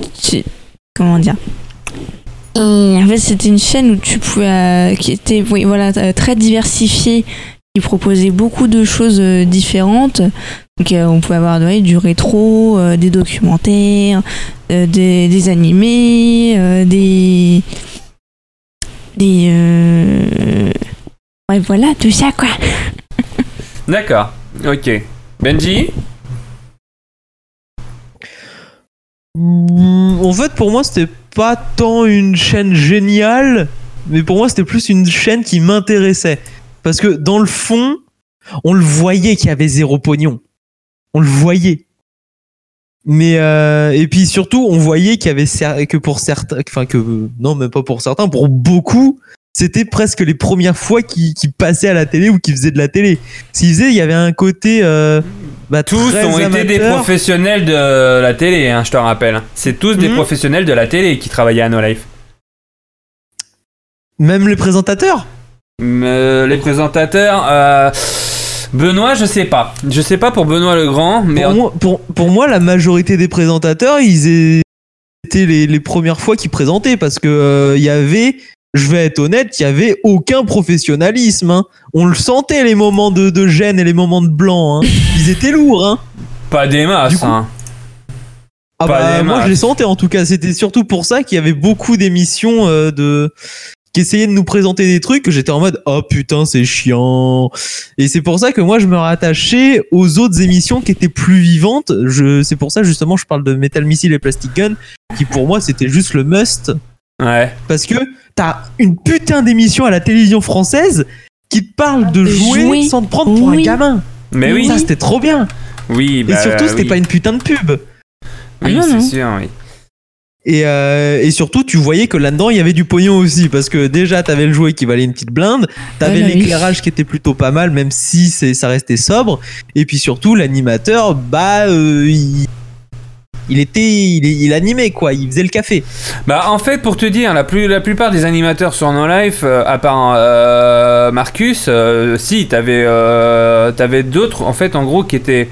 comment dire? En fait, c'était une chaîne où tu pouvais euh, qui était oui voilà très diversifiée, qui proposait beaucoup de choses différentes. Donc, on pouvait avoir du rétro, des documentaires, des, des animés, des des ouais voilà tout ça quoi. D'accord, ok. Benji Mm, En fait, pour moi, c'était pas tant une chaîne géniale, mais pour moi, c'était plus une chaîne qui m'intéressait. Parce que dans le fond, on le voyait qu'il y avait zéro pognon. On le voyait. Mais euh, et puis surtout, on voyait qu'il y avait que pour certains, enfin que non, même pas pour certains, pour beaucoup, c'était presque les premières fois qu'ils passaient à la télé ou qu'ils faisaient de la télé. S'ils faisaient, il y avait un côté euh, bah, Tous ont été des professionnels de la télé, hein, je te rappelle. C'est tous des Mhm. professionnels de la télé qui travaillaient à No Life. Même les présentateurs. Euh, les présentateurs, euh, Benoît, je sais pas. Je sais pas pour Benoît le Grand, mais pour, moi, pour, pour moi, la majorité des présentateurs, ils étaient les, les premières fois qu'ils présentaient parce que euh, il y avait, je vais être honnête, il y avait aucun professionnalisme. hein. On le sentait les moments de, de gêne et les moments de blanc. hein. Ils étaient lourds. Hein. pas des masses. Coup- hein. Ah bah, moi, je les sentais en tout cas. C'était surtout pour ça qu'il y avait beaucoup d'émissions euh, de qui essayaient de nous présenter des trucs que j'étais en mode oh putain c'est chiant et c'est pour ça que moi je me rattachais aux autres émissions qui étaient plus vivantes je c'est pour ça justement je parle de Metal Missile et Plastic Gun qui pour moi c'était juste le must Ouais. parce que t'as une putain d'émission à la télévision française qui te parle de De jouer, jouer. sans te prendre pour Oui. un gamin Mais oui, ça c'était trop bien oui. et bah, surtout c'était oui. pas une putain de pub Oui, Ah c'est sûr, oui. Et, euh, et surtout, tu voyais que là-dedans, il y avait du pognon aussi. Parce que déjà, t'avais le jouet qui valait une petite blinde. T'avais Voilà, oui. l'éclairage qui était plutôt pas mal, même si c'est, ça restait sobre. Et puis surtout, l'animateur, bah, euh, il, Il était, il, animait quoi. Il faisait le café. Bah en fait pour te dire la, plupart des animateurs sur No Life euh, à part euh, Marcus euh, si t'avais t'avais d'autres en fait en gros qui étaient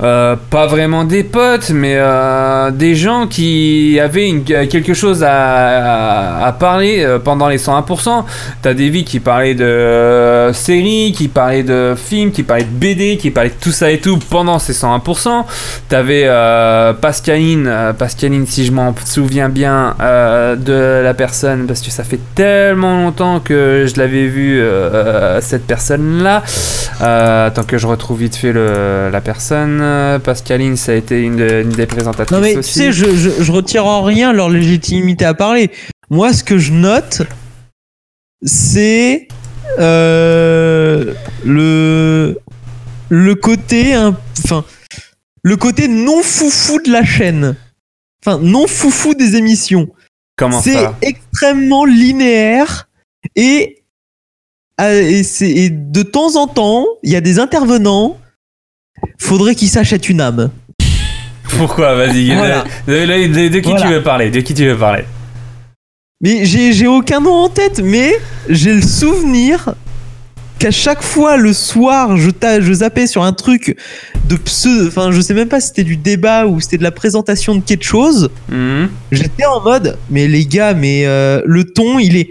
euh, pas vraiment des potes mais euh, des gens qui avaient quelque chose à, parler euh, pendant les 101% t'as des vies qui parlaient de séries qui parlaient de films qui parlaient de BD qui parlaient de tout ça et tout pendant ces 101% T'avais Pascaline, Pascaline si je m'en souviens bien de la personne, parce que ça fait tellement longtemps que je l'avais vu cette personne-là. Tant que je retrouve vite fait la personne, euh, Pascaline, ça a été une, de- une des présentatrices Non mais tu sais, je, je, je retire en rien leur légitimité à parler. Moi, ce que je note, c'est euh, le le côté, enfin, le côté non foufou de la chaîne. Enfin, non foufou des émissions. Comment C'est extrêmement linéaire et, euh, et, et de temps en temps, il y a des intervenants. Faudrait qu'ils s'achètent une âme. Pourquoi Vas-y, Voilà. de, de- de- de qui Voilà. tu veux parler De qui tu veux parler Mais j'ai aucun nom en tête, mais j'ai le souvenir qu'à chaque fois le soir, je, je zappais sur un truc de pseudo. Enfin, je sais même pas si c'était du débat ou c'était de la présentation de quelque chose. Mhm. J'étais en mode, mais les gars, mais euh, le ton, il est.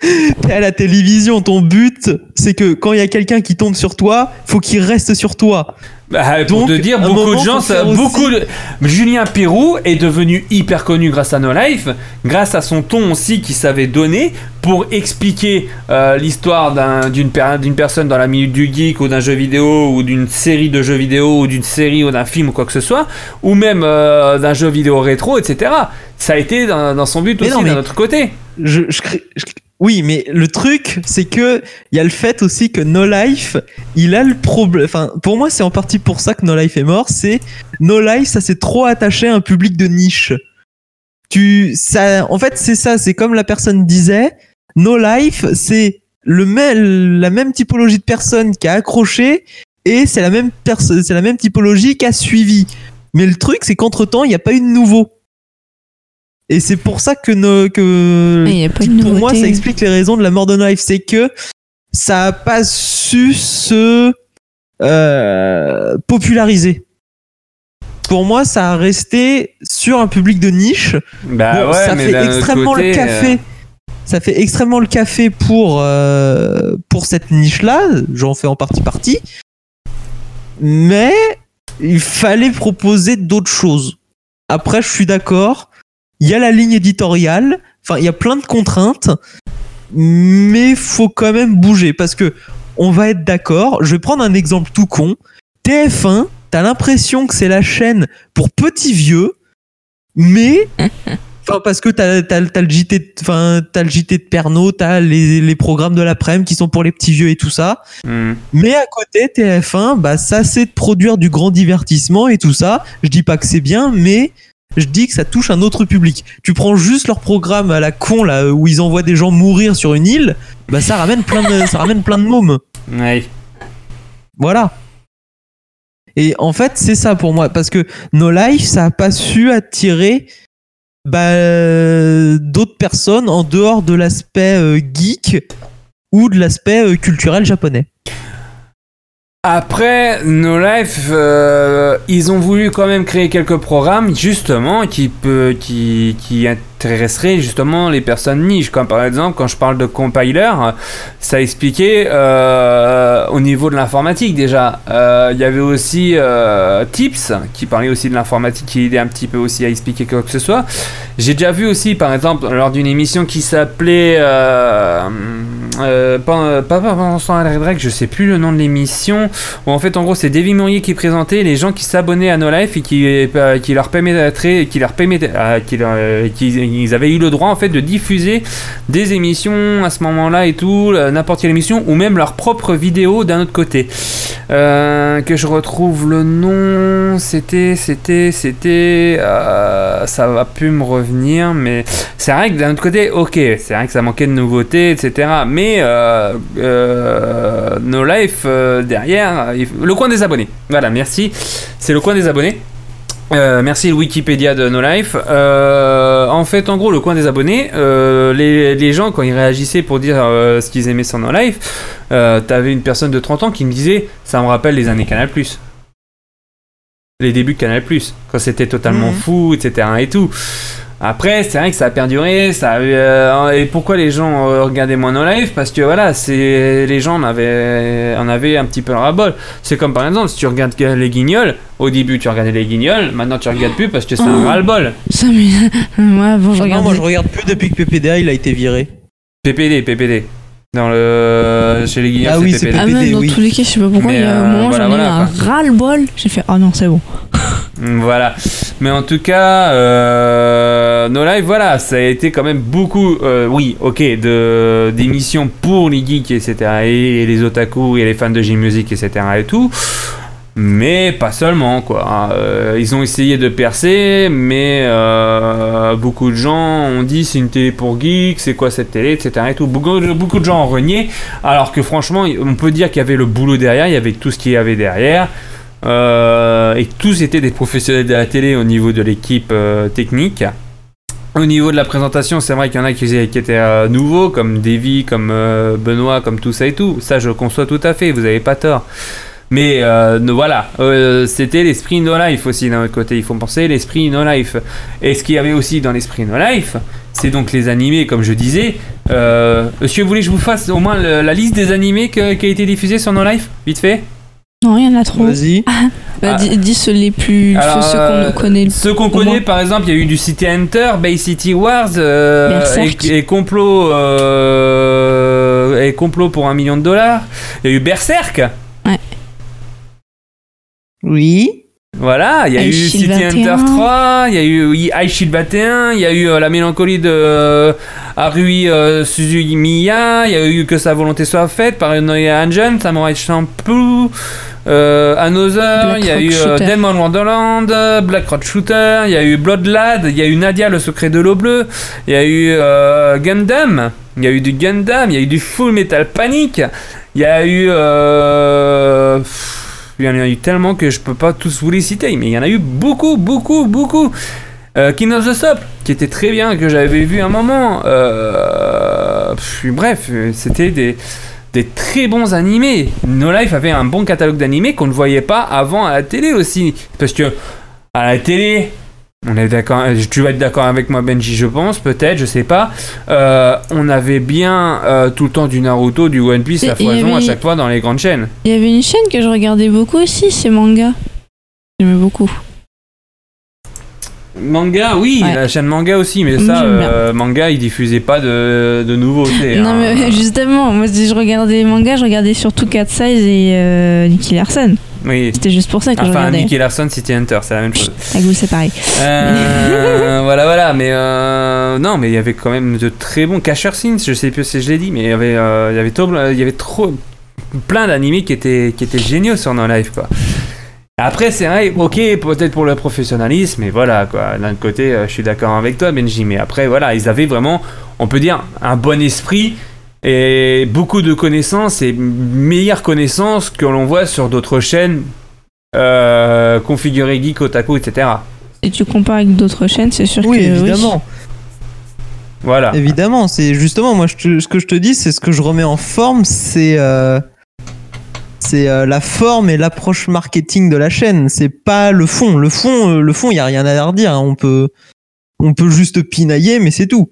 t'es à la télévision, ton but, c'est que quand il y a quelqu'un qui tombe sur toi, faut qu'il reste sur toi. Bah, pour Donc, te dire, beaucoup moment, de gens, ça- aussi- beaucoup de... Julien Pirou est devenu hyper connu grâce à No Life, grâce à son ton aussi qu'il savait donner pour expliquer euh, l'histoire d'un- d'une per- d'une personne dans la minute du geek ou d'un jeu vidéo ou d'une série de jeux vidéo ou d'une série ou d'un film ou quoi que ce soit, ou même euh, d'un jeu vidéo rétro, etc. Ça a été dans, dans son but Mais aussi d'un autre côté. Oui, mais le truc, c'est que il y a le fait aussi que No Life, il a le problème. Enfin, pour moi, c'est en partie pour ça que No Life est mort. C'est No Life, ça s'est trop attaché à un public de niche. Tu, ça, en fait, c'est ça. C'est comme la personne disait. No Life, c'est le même, la même typologie de personne qui a accroché et c'est la même personne, c'est la même typologie qui a suivi. Mais le truc, c'est qu'entre temps, il n'y a pas eu de nouveau. Et c'est pour ça que, no- que Il y a pas eu de pour moi, ça explique les raisons de la mort de No Life. C'est que ça a pas su se euh, populariser. Pour moi, ça a resté sur un public de niche. Bah Bon, ouais, ça mais fait extrêmement côté, le café. euh, Ça fait extrêmement le café pour euh, pour cette niche-là. J'en fais en partie partie. Mais il fallait proposer d'autres choses. Après, je suis d'accord. Il y a la ligne éditoriale. Enfin, il y a plein de contraintes. Mais faut quand même bouger parce que on va être d'accord. Je vais prendre un exemple tout con. TF1, t'as l'impression que c'est la chaîne pour petits vieux, mais Enfin, parce que t'as t'as le JT, de- enfin t'as le JT de Pernod, t'as les, les programmes de l'après-midi qui sont pour les petits vieux et tout ça. hmm. Mais à côté TF1, bah ça c'est de produire du grand divertissement et tout ça. Je dis pas que c'est bien, mais je dis que ça touche un autre public. Tu prends juste leur programme à la con là où ils envoient des gens mourir sur une île, bah ça ramène plein de, ça ramène plein de mômes. Ouais. Voilà. Et en fait, c'est ça pour moi. Parce que No Life, ça a pas su attirer bah, d'autres personnes en dehors de l'aspect euh, geek ou de l'aspect euh, culturel japonais. Après, No Life, euh, ils ont voulu quand même créer quelques programmes justement qui peut, qui, qui intéresseraient justement les personnes niches. Comme par exemple, quand je parle de compiler, ça expliquait euh, au niveau de l'informatique déjà. Euh, Il y avait aussi euh, Tips qui parlait aussi de l'informatique, qui aidait un petit peu aussi à expliquer quoi que ce soit. J'ai déjà vu aussi, par exemple, lors d'une émission qui s'appelait euh, euh, pas, pas Vincent Alredrec, je sais plus le nom de l'émission. Où en fait, en gros, c'est Davy Mourier qui présentait les gens qui s'abonnaient à No Life et qui, euh, qui leur permettrait, qui leur permettait, euh, qui, leur- euh, qui, ils avaient eu le droit en fait de diffuser des émissions à ce moment-là et tout, euh, n'importe quelle émission, ou même leur propre vidéo d'un autre côté. Euh, que je retrouve le nom, c'était, c'était, c'était, euh, ça va plus me revenir, mais c'est vrai que d'un autre côté, ok, c'est vrai que ça manquait de nouveautés, etc. Mais euh, euh, No Life derrière, le coin des abonnés. Voilà, merci. C'est le coin des abonnés. Euh, merci le Wikipédia de No Life. Euh, en fait, en gros, le coin des abonnés, euh, les, les gens, quand ils réagissaient pour dire ce qu'ils aimaient sur No Life, t'avais une personne de 30 ans qui me disait Ça me rappelle les années Canal. Les débuts de Canal, quand c'était totalement Mhm. fou, etc. et tout. Après, c'est vrai que ça a perduré. Ça a eu, euh, et pourquoi les gens euh, regardaient moins No Life Parce que voilà, c'est les gens en avaient, en avaient un petit peu le ras-bol. C'est comme par exemple, si tu regardes les guignols, au début tu regardais les guignols, maintenant tu regardes plus parce que c'est un Oh. ras-le-bol. Ça. Moi, bon, je non, regarde. moi je regarde plus depuis que PPDA il a été viré. PPD, PPD. Dans le. Chez les guignols, Ah oui, c'est PPD. Ah, même PPD, dans oui. tous les cas, je sais pas pourquoi, Mais, il y a un euh, moment, voilà, j'en ai voilà, un ras-le-bol. J'ai fait, ah non, c'est bon. Voilà. Mais en tout cas, euh, No Life, voilà, ça a été quand même beaucoup, euh, oui, ok, de d'émissions pour les geeks, etc. Et, les otaku et les fans de J-Music, etc. et tout. Mais pas seulement, quoi. Euh, ils ont essayé de percer, mais euh, beaucoup de gens ont dit c'est une télé pour geeks, c'est quoi cette télé, etc. Et tout. Beaucoup, de gens ont renié, alors que franchement, on peut dire qu'il y avait le boulot derrière, il y avait tout ce qu'il y avait derrière. Et tous étaient des professionnels de la télé au niveau de l'équipe technique. Au niveau de la présentation, c'est vrai qu'il y en a qui, étaient euh, nouveaux, comme Davy, comme euh, Benoît, comme tout ça et tout. Ça, je conçois tout à fait, vous avez pas tort. Mais euh, voilà, c'était l'esprit No Life aussi d'un autre côté. Il faut penser l'esprit No Life. Et ce qu'il y avait aussi dans l'esprit No Life, c'est donc les animés, comme je disais. Euh, monsieur, vous voulez que je vous fasse au moins la liste des animés qui a été diffusée sur No Life Vite fait? Non, rien à trop. Vas-y. Bah, Ah. dis, ceux les plus. Alors, ceux qu'on euh, connaît le Ceux qu'on connaît, moins. par exemple, il y a eu du City Hunter, Bay City Wars, euh, Berserk. et, et complot, euh, et complot pour un million de dollars. Il y a eu Berserk. Oui. Voilà, il y a eu City 21. Hunter 3, il y a eu Shield 21, il y a eu euh, la mélancolie de euh, Harui euh, Suzumiya, il y a eu que sa volonté soit faite par Noya Anjan, Samurai Champloo, euh, Another, il y a eu euh. Demon Wonderland, euh, Black Rock Shooter, il y a eu Bloodlad, il y a eu Nadia le secret de l'eau bleue, il y a eu euh, Gundam, il y a eu du Gundam, il y a eu du Full Metal Panic, il y a eu il y en a eu tellement que je peux pas tous vous les citer, mais il y en a eu beaucoup, beaucoup, beaucoup. Euh, King of the Stop, qui était très bien, que j'avais vu un moment. Euh, pff, bref, c'était des, des très bons animés. No Life avait un bon catalogue d'animés qu'on ne voyait pas avant à la télé aussi. Parce que à la télé, on est d'accord, tu vas être d'accord avec moi Benji, je pense, peut-être, je sais pas. Euh, on avait bien euh, tout le temps du Naruto, du One Piece, la foison à chaque fois dans les grandes chaînes. Il y avait une chaîne que je regardais beaucoup aussi, c'est manga. J'aimais beaucoup. Manga, oui, Ouais. la chaîne manga aussi, mais ça, euh, manga, il diffusait pas de, de nouveautés. Non, hein. mais justement, moi, si je regardais manga, je regardais surtout Cat Size et euh, Nicky Larson. Oui. C'était juste pour ça que je Enfin, regardais. Nicky Larson, City Hunter, c'est la même chose. Avec vous, c'est pareil. Euh, voilà, voilà, mais euh, non, mais il y avait quand même de très bons Casher Scenes, je sais plus si je l'ai dit, mais il y avait, euh, il y avait, trop, il y avait trop plein d'animés qui étaient, qui étaient géniaux sur No Life, quoi. Après, c'est vrai, ok, peut-être pour le professionnalisme, mais voilà, quoi. D'un côté, euh, je suis d'accord avec toi, Benji, mais après, voilà, ils avaient vraiment, on peut dire, un bon esprit et beaucoup de connaissances et meilleures connaissances que l'on voit sur d'autres chaînes euh, configurées geek, otaku, etc. Si tu compares avec d'autres chaînes, c'est sûr Oui, que. évidemment. Voilà. Évidemment, c'est justement moi je te- ce que je te dis, c'est ce que je remets en forme, c'est euh, c'est euh, la forme et l'approche marketing de la chaîne. C'est pas le fond. Le fond, euh, le fond, il y a rien à redire. hein. On peut on peut juste pinailler, mais c'est tout.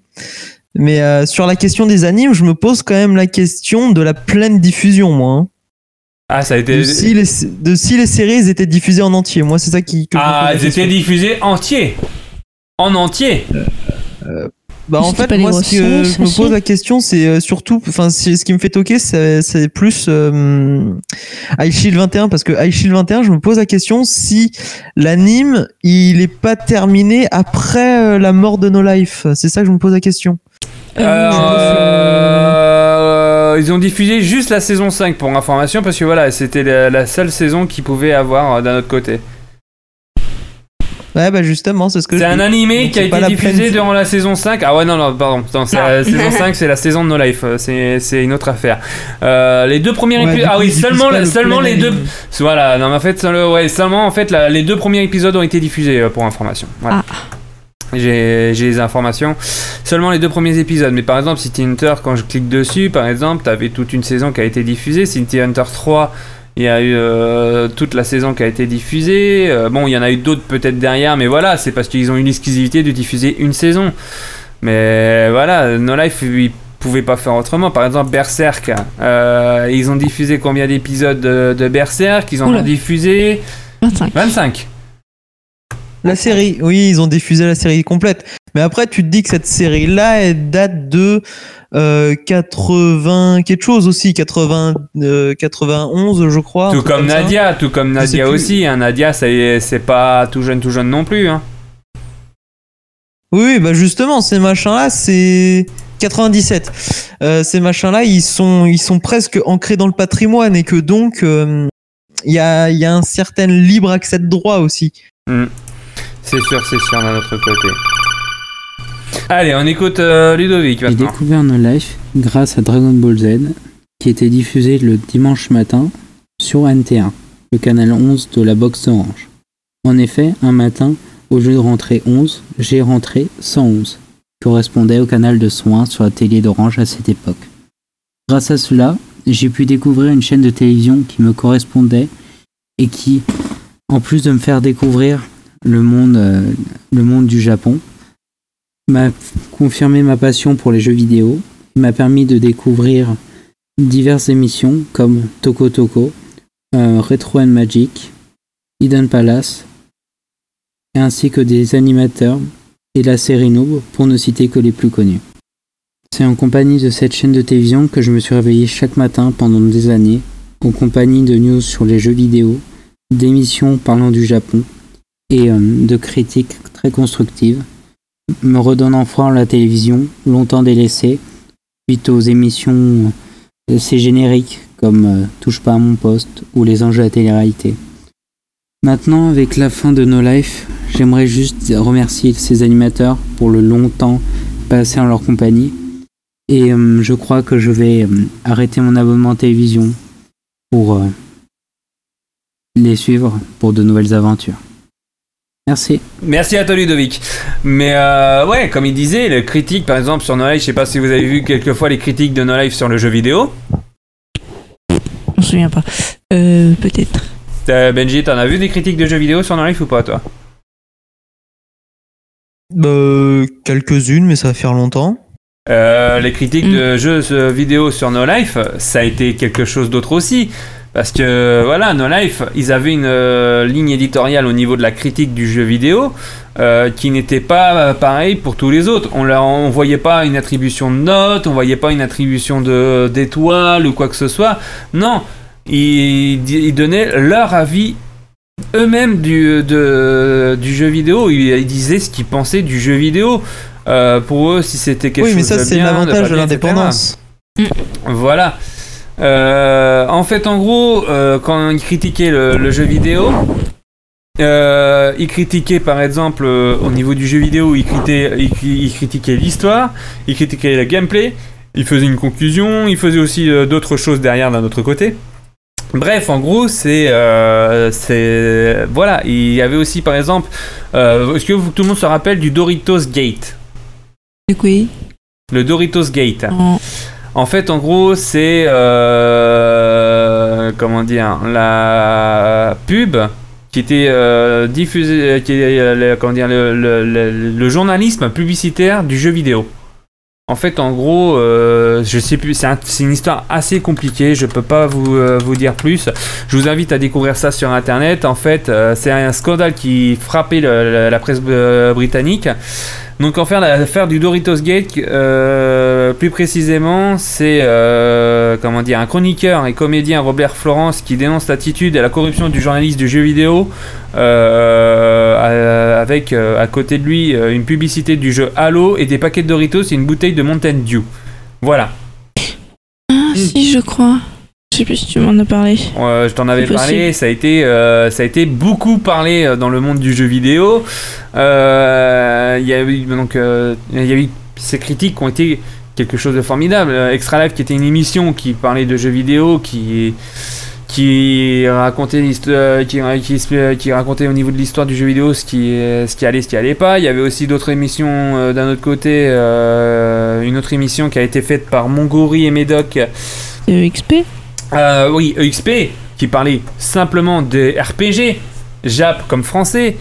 Mais euh, sur la question des animes, je me pose quand même la question de la pleine diffusion, moi. hein. Ah, ça a été. De, si les, de si les séries étaient diffusées en entier. Moi, c'est ça qui. que Ah, elles étaient diffusées entier. En entier. Bah en fait, moi, ce que je me pose la question, c'est euh, surtout, enfin, c'est- ce qui me fait toquer, c'est c'est plus euh, High Shield 21, parce que High Shield 21, je me pose la question si l'anime, il est pas terminé après euh, la mort de No Life. C'est ça que je me pose la question. Euh, ils ont diffusé juste la saison 5 pour information parce que voilà, c'était la, la seule saison qu'ils pouvaient avoir euh, d'un autre côté. Ouais, bah justement, c'est ce que C'est je un animé Donc, qui a été diffusé pleine- durant la saison 5. Ah ouais, non, non, pardon. Non, c'est la saison 5, c'est la saison de No Life. Euh, C'est c'est une autre affaire. Euh, les deux premiers Ouais, épisodes. Ah oui, seulement, le seulement les deux. anime. Voilà, non, mais en fait, ouais, seulement en fait, la- les deux premiers épisodes ont été diffusés euh, pour information. Voilà. J'ai j'ai les informations. Seulement les deux premiers épisodes. Mais par exemple, City Hunter, quand je clique dessus, par exemple, t'avais toute une saison qui a été diffusée. City Hunter 3, il y a eu euh, toute la saison qui a été diffusée. Euh, bon, il y en a eu d'autres peut-être derrière, mais voilà, c'est parce qu'ils ont eu l'exclusivité de diffuser une saison. Mais voilà, No Life, ils pouvaient pas faire autrement. Par exemple, Berserk, euh, ils ont diffusé combien d'épisodes de, de Berserk? Ils en Oula. ont diffusé 25. 25. La série, oui, ils ont diffusé la série complète. Mais après, tu te dis que cette série-là, elle date de euh, 80 quelque chose aussi, 80, euh, 91, je crois. Tout comme. Nadia, tout comme Nadia plus. aussi. Hein. Nadia, y est, c'est pas tout jeune, tout jeune non plus. Hein. Oui, bah justement, ces machins-là, c'est 97. Euh, ces machins-là, ils sont, ils sont presque ancrés dans le patrimoine et que donc, euh, il y, a, il y a un certain libre accès de droit aussi. Hmm. C'est sûr, c'est sûr, d'un autre côté. Allez, on écoute euh, Ludovic J'ai découvert No Life grâce à Dragon Ball Z, qui était diffusé le dimanche matin sur NT1, le canal 11 de la box Orange. En effet, un matin, au lieu de rentrer 11, j'ai rentré 111, qui correspondait au canal de soins sur la télé d'Orange à cette époque. Grâce à cela, j'ai pu découvrir une chaîne de télévision qui me correspondait et qui, en plus de me faire découvrir le monde, euh, le monde du Japon, m'a confirmé ma passion pour les jeux vidéo m'a permis de découvrir diverses émissions comme Toko Toko, euh, Retro and Magic, Hidden Palace, ainsi que des animateurs et la série Noob pour ne citer que les plus connus. C'est en compagnie de cette chaîne de télévision que je me suis réveillé chaque matin pendant des années, en compagnie de news sur les jeux vidéo, d'émissions parlant du Japon et euh, de critiques très constructives me redonnant foi en la télévision, longtemps délaissée, suite aux émissions euh, ces génériques comme euh, Touche pas à mon poste ou Les enjeux à télé-réalité. Maintenant, avec la fin de No Life, j'aimerais juste remercier ces animateurs pour le long temps passé en leur compagnie. Et euh, je crois que je vais arrêter mon abonnement télévision pour les suivre pour de nouvelles aventures. Merci. Merci à toi Ludovic. Mais euh, ouais, comme il disait, les critiques par exemple sur No Life, je sais pas si vous avez vu quelquefois les critiques de No Life sur le jeu vidéo. Je me souviens pas. Euh, peut-être. Euh, Benji, t'en as vu des critiques de jeux vidéo sur No Life ou pas toi? Euh, Quelques-unes, mais ça va faire longtemps. Euh, les critiques de jeux vidéo sur No Life, ça a été quelque chose d'autre aussi. Parce que voilà, No Life, ils avaient une euh, ligne éditoriale au niveau de la critique du jeu vidéo euh, qui n'était pas euh, pareil pour tous les autres. On on voyait pas une attribution de notes, on voyait pas une attribution de d'étoiles ou quoi que ce soit. Non, ils, ils donnaient leur avis eux-mêmes du, de- du jeu vidéo. Ils, ils disaient ce qu'ils pensaient du jeu vidéo. Euh, pour eux, si c'était quelque Oui, mais chose ça, de c'est bien, l'avantage de bien, l'indépendance. Voilà. Euh, en fait, en gros, euh, quand ils critiquaient le, le jeu vidéo, euh, ils critiquaient par exemple euh, au niveau du jeu vidéo, ils critiquaient, ils, cri- ils critiquaient l'histoire, ils critiquaient le gameplay, ils faisaient une conclusion, ils faisaient aussi euh, d'autres choses derrière d'un autre côté. Bref, en gros, c'est, voilà. Il y avait aussi, par exemple, est-ce que vous- tout le monde se rappelle du Doritos Gate? Oui. Le Doritos Gate. En fait, en gros, c'est euh, comment dire la pub qui était euh, diffusée, euh, le, comment dire le, journalisme publicitaire du jeu vidéo. En fait, en gros, euh, je sais plus, c'est un- une histoire assez compliquée, je peux pas vous, dire plus. Je vous invite à découvrir ça sur internet. En fait, c'est un scandale qui frappait la presse britannique. Donc en faire l'affaire du Doritos Gate, euh, plus précisément, c'est euh, comment dire un chroniqueur et comédien Robert Florence qui dénonce l'attitude et la corruption du journaliste du jeu vidéo, euh, avec à côté de lui une publicité du jeu Halo et des paquets de Doritos et une bouteille de Mountain Dew. Voilà. Ah, si, je crois. Je sais plus si tu m'en as parlé. Euh, je t'en avais parlé, ça a été, euh, ça a été beaucoup parlé euh, dans le monde du jeu vidéo. Euh, Il y a eu donc, il y a eu ces critiques qui ont été quelque chose de formidable. Extra Life, qui était une émission qui parlait de jeux vidéo, qui qui racontait l'histoire, qui, qui, qui racontait au niveau de l'histoire du jeu vidéo ce qui, ce qui allait, ce qui allait pas. Il y avait aussi d'autres émissions euh, d'un autre côté, euh, une autre émission qui a été faite par Mongori et Médoc. EXP Euh, oui, EXP, qui parlait simplement de RPG, Jap comme français,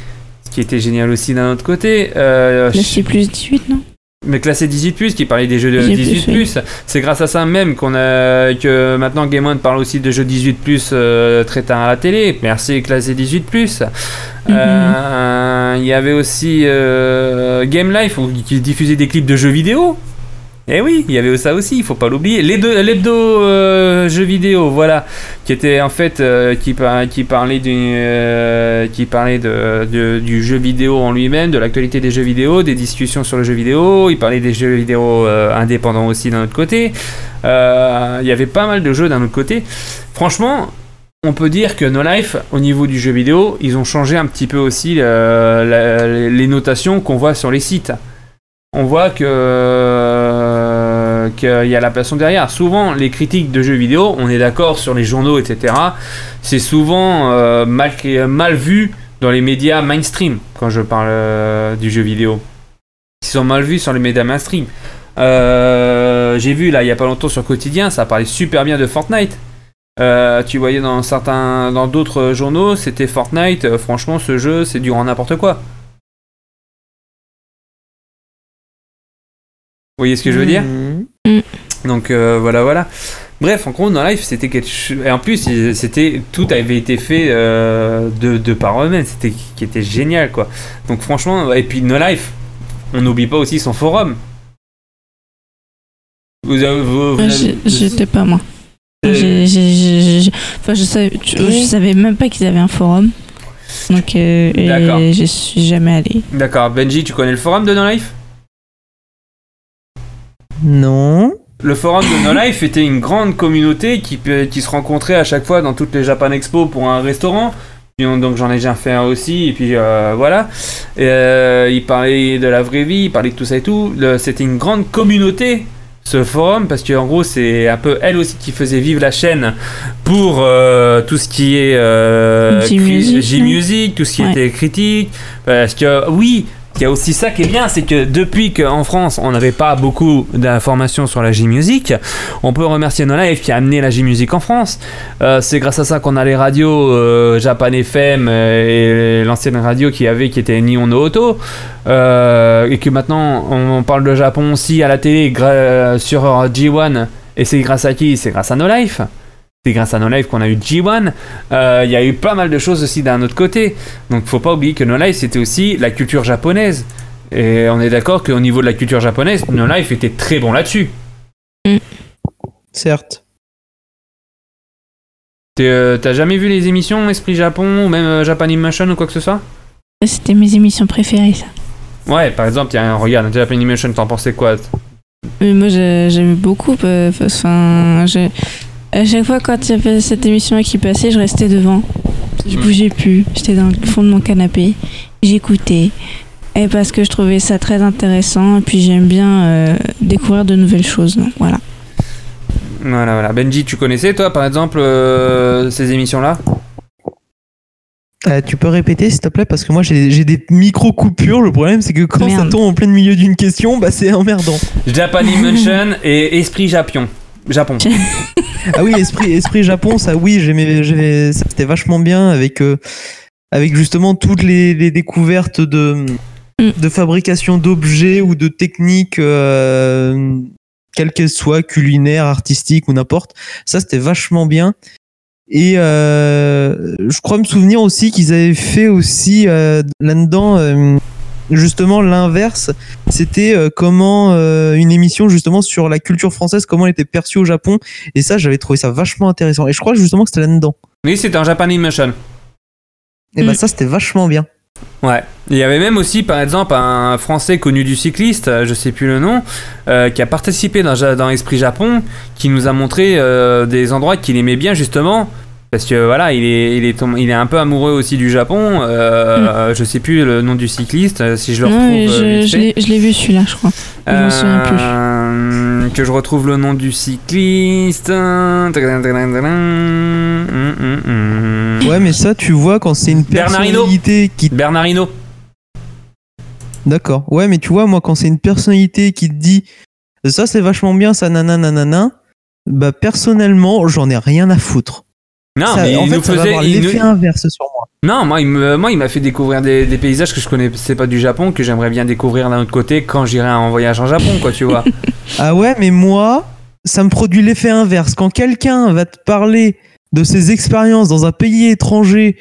ce qui était génial aussi d'un autre côté. Euh, c'est plus 18, non mais classé 18+, qui parlait des jeux de 18+, 18+. C'est grâce à ça même qu'on a, que maintenant Game One parle aussi de jeux 18+, euh, très tard à la télé. Merci, classé 18+. Euh, Il y avait aussi euh, Game Life, où- qui diffusait des clips de jeux vidéo. Eh oui, il y avait ça aussi, il faut pas l'oublier. Les deux- L'hebdo euh, jeux vidéo, voilà, qui était en fait euh, qui, par- qui parlait du euh, qui parlait du jeu vidéo en lui-même, de l'actualité des jeux vidéo, des discussions sur le jeu vidéo. Il parlait des jeux vidéo indépendants aussi d'un autre côté. Il y avait pas mal de jeux d'un autre côté. Franchement. On peut dire que No Life, au niveau du jeu vidéo, ils ont changé un petit peu aussi les notations qu'on voit sur les sites on voit que euh, qu'il y a la passion derrière. Souvent, les critiques de jeux vidéo, on est d'accord sur les journaux, etc. C'est souvent euh, mal, vu dans les médias mainstream quand je parle euh, du jeu vidéo. Ils sont mal vus sur les médias mainstream. J'ai vu là il y a pas longtemps sur Quotidien, ça parlait super bien de Fortnite. Tu voyais dans certains, dans d'autres journaux, c'était Fortnite. franchement, ce jeu, c'est du grand n'importe quoi. Vous voyez ce que je veux dire? Mhm. Donc euh, voilà, voilà. Bref, en gros, dans Life, c'était quelque chose. Et en plus, c'était tout avait été fait euh, de, de par eux-mêmes. C'était qui était génial, quoi. Donc franchement, et puis No Life, on n'oublie pas aussi son forum. Vous avez, vous- vous avez- j'ai- J'étais pas moi. Euh, J'ai- j'ai- j'ai- j'ai- Enfin, je savais, je savais même pas qu'ils avaient un forum. Donc, euh, D'accord. et je suis jamais allée. D'accord, Benji, tu connais le forum de No Life? Non. Le forum de No Life était une grande communauté qui, se rencontrait à chaque fois dans toutes les Japan Expo pour un restaurant. Donc j'en ai déjà fait un aussi, et puis euh, voilà. Et, euh, il parlait de la vraie vie, il parlait de tout ça et tout. C'était une grande communauté, ce forum, parce qu'en gros c'est un peu elle aussi qui faisait vivre la chaîne pour euh, tout ce qui est euh, J-Music, J-Music, tout ce qui Ouais. était critique. Parce que oui, il y a aussi ça qui est bien, c'est que depuis qu'en France on n'avait pas beaucoup d'informations sur la J-Music, on peut remercier No Life qui a amené la J-Music en France. Euh, c'est grâce à ça qu'on a les radios euh, Japan FM euh, et l'ancienne radio qu'il y avait qui était Nihon no Auto. Euh, et que maintenant on parle de Japon aussi à la télé sur G1. Et c'est grâce à qui? C'est grâce à No Life. C'est grâce à No Life qu'on a eu G1. Euh, Il y a eu pas mal de choses aussi d'un autre côté. Donc faut pas oublier que No Life c'était aussi la culture japonaise. Et on est d'accord qu'au niveau de la culture japonaise, No Life était très bon là-dessus. Certes. T'es, euh, T'as jamais vu les émissions Esprit Japon ou même euh, Japanimation ou quoi que ce soit? C'était mes émissions préférées, ça. Ouais, par exemple, y a un regarde, Japanimation, t'en pensais quoi? Mais moi, j'ai- j'aimais beaucoup. euh, Enfin, j'ai- à chaque fois, quand il y avait cette émission qui passait, je restais devant. Je Mm. bougeais plus. J'étais dans le fond de mon canapé. J'écoutais. Et parce que je trouvais ça très intéressant. Et puis, j'aime bien euh, découvrir de nouvelles choses. Donc, voilà. Voilà, voilà. Benji, tu connaissais toi, par exemple, euh, ces émissions-là? Euh, tu peux répéter s'il te plaît? Parce que moi j'ai des micro-coupures. Le problème c'est que quand ça tombe en plein milieu d'une question, bah c'est emmerdant. Japanimation et Esprit Japon. Japon. Ah oui, Esprit, Esprit Japon, ça oui, j'aimais, j'aimais- ça, c'était vachement bien avec, euh, avec justement toutes les, les découvertes de, Mm. de fabrication d'objets ou de techniques, euh, quelles qu'elles soient, culinaires, artistiques ou n'importe. Ça, c'était vachement bien. Et euh, je crois me souvenir aussi qu'ils avaient fait aussi euh, là-dedans euh, justement l'inverse. C'était euh, comment euh, une émission justement sur la culture française, comment elle était perçue au Japon. Et ça, j'avais trouvé ça vachement intéressant. Et je crois justement que c'était là-dedans. Oui, c'était en Japanimation. Et bah ça, c'était vachement bien. Ouais. Il y avait même aussi, par exemple, un Français connu du cycliste, je sais plus le nom, euh, qui a participé dans, Esprit Japon, qui nous a montré des endroits qu'il aimait bien justement. Parce que voilà, il est, il est, il est un peu amoureux aussi du Japon. Euh, Je sais plus le nom du cycliste, euh, si je le retrouve. euh, je, l'ai- vu celui-là, je crois. Je m'en souviens plus. Que je retrouve le nom du cycliste. Hum, hum. Ouais, mais ça, tu vois, quand c'est une Bernardino. personnalité qui. Bernardino. D'accord. Ouais, mais tu vois, moi, quand c'est une personnalité qui te dit ça, c'est vachement bien, ça, nanana, nanana, bah, personnellement, j'en ai rien à foutre. Non, Ça- mais en il fait, nous faisait. l'effet nous- inverse sur moi. Non, moi, il me- moi, il m'a fait découvrir des, des paysages que je connaissais pas du Japon, que j'aimerais bien découvrir d'un autre côté quand j'irai en voyage en Japon, quoi, tu vois. Ah ouais, mais moi, ça me produit l'effet inverse. Quand quelqu'un va te parler de ses expériences dans un pays étranger,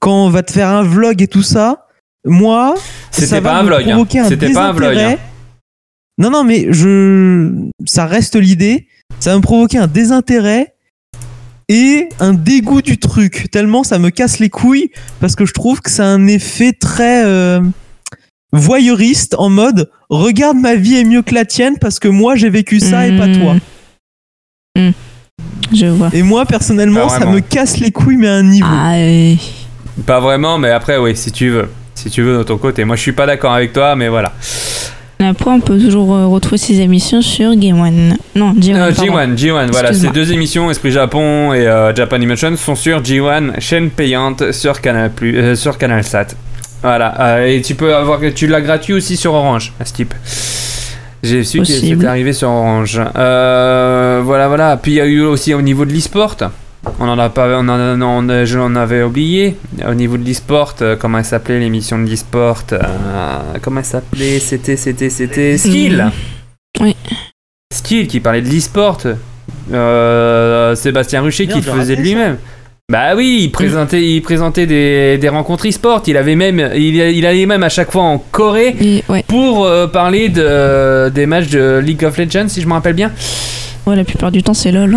quand on va te faire un vlog et tout ça, moi, C'était ça va pas un me vlog, hein. provoquer un C'était pas un vlog, désintérêt. hein. Non, non, mais je, ça reste l'idée. Ça va me provoquer un désintérêt et un dégoût du truc. Tellement ça me casse les couilles parce que je trouve que c'est un effet très euh, voyeuriste en mode regarde ma vie est mieux que la tienne parce que moi j'ai vécu ça et pas Hmm. toi. Hmm. Je vois. Et moi personnellement Pas ça vraiment. me casse les couilles mais à un niveau. Ah, Pas vraiment, mais après, oui, si tu veux. Si tu veux, de ton côté. Moi, je suis pas d'accord avec toi, mais voilà. Après, on peut toujours euh, retrouver ces émissions sur Game One. Non, G1. Euh, pardon. G1, G1, voilà, ces deux émissions, Esprit Japon et euh, Japanimation, sont sur G1, chaîne payante sur Canal, euh, sur Canal Sat. Voilà, euh, et tu peux avoir, tu l'as gratuit aussi sur Orange, à ce type. J'ai su que c'était arrivé sur Orange. Voilà, voilà. Puis il y a eu aussi au niveau de l'e-sport. On en a pas, on en, on, on- je l'en avais oublié. Au niveau de l'e-sport, euh, comment elle s'appelait l'émission de l'e-sport euh, Comment elle s'appelait C'était, c'était, c'était Skill. Oui. Skill qui parlait de l'e-sport. Euh, Sébastien Rucher qui le faisait de lui-même. Bah oui, il présentait, il présentait des, des rencontres e-sport. Il avait même, il, il allait même à chaque fois en Corée Et, ouais. pour euh, parler de, des matchs de League of Legends, si je me rappelle bien. ouais, la plupart du temps, c'est LOL.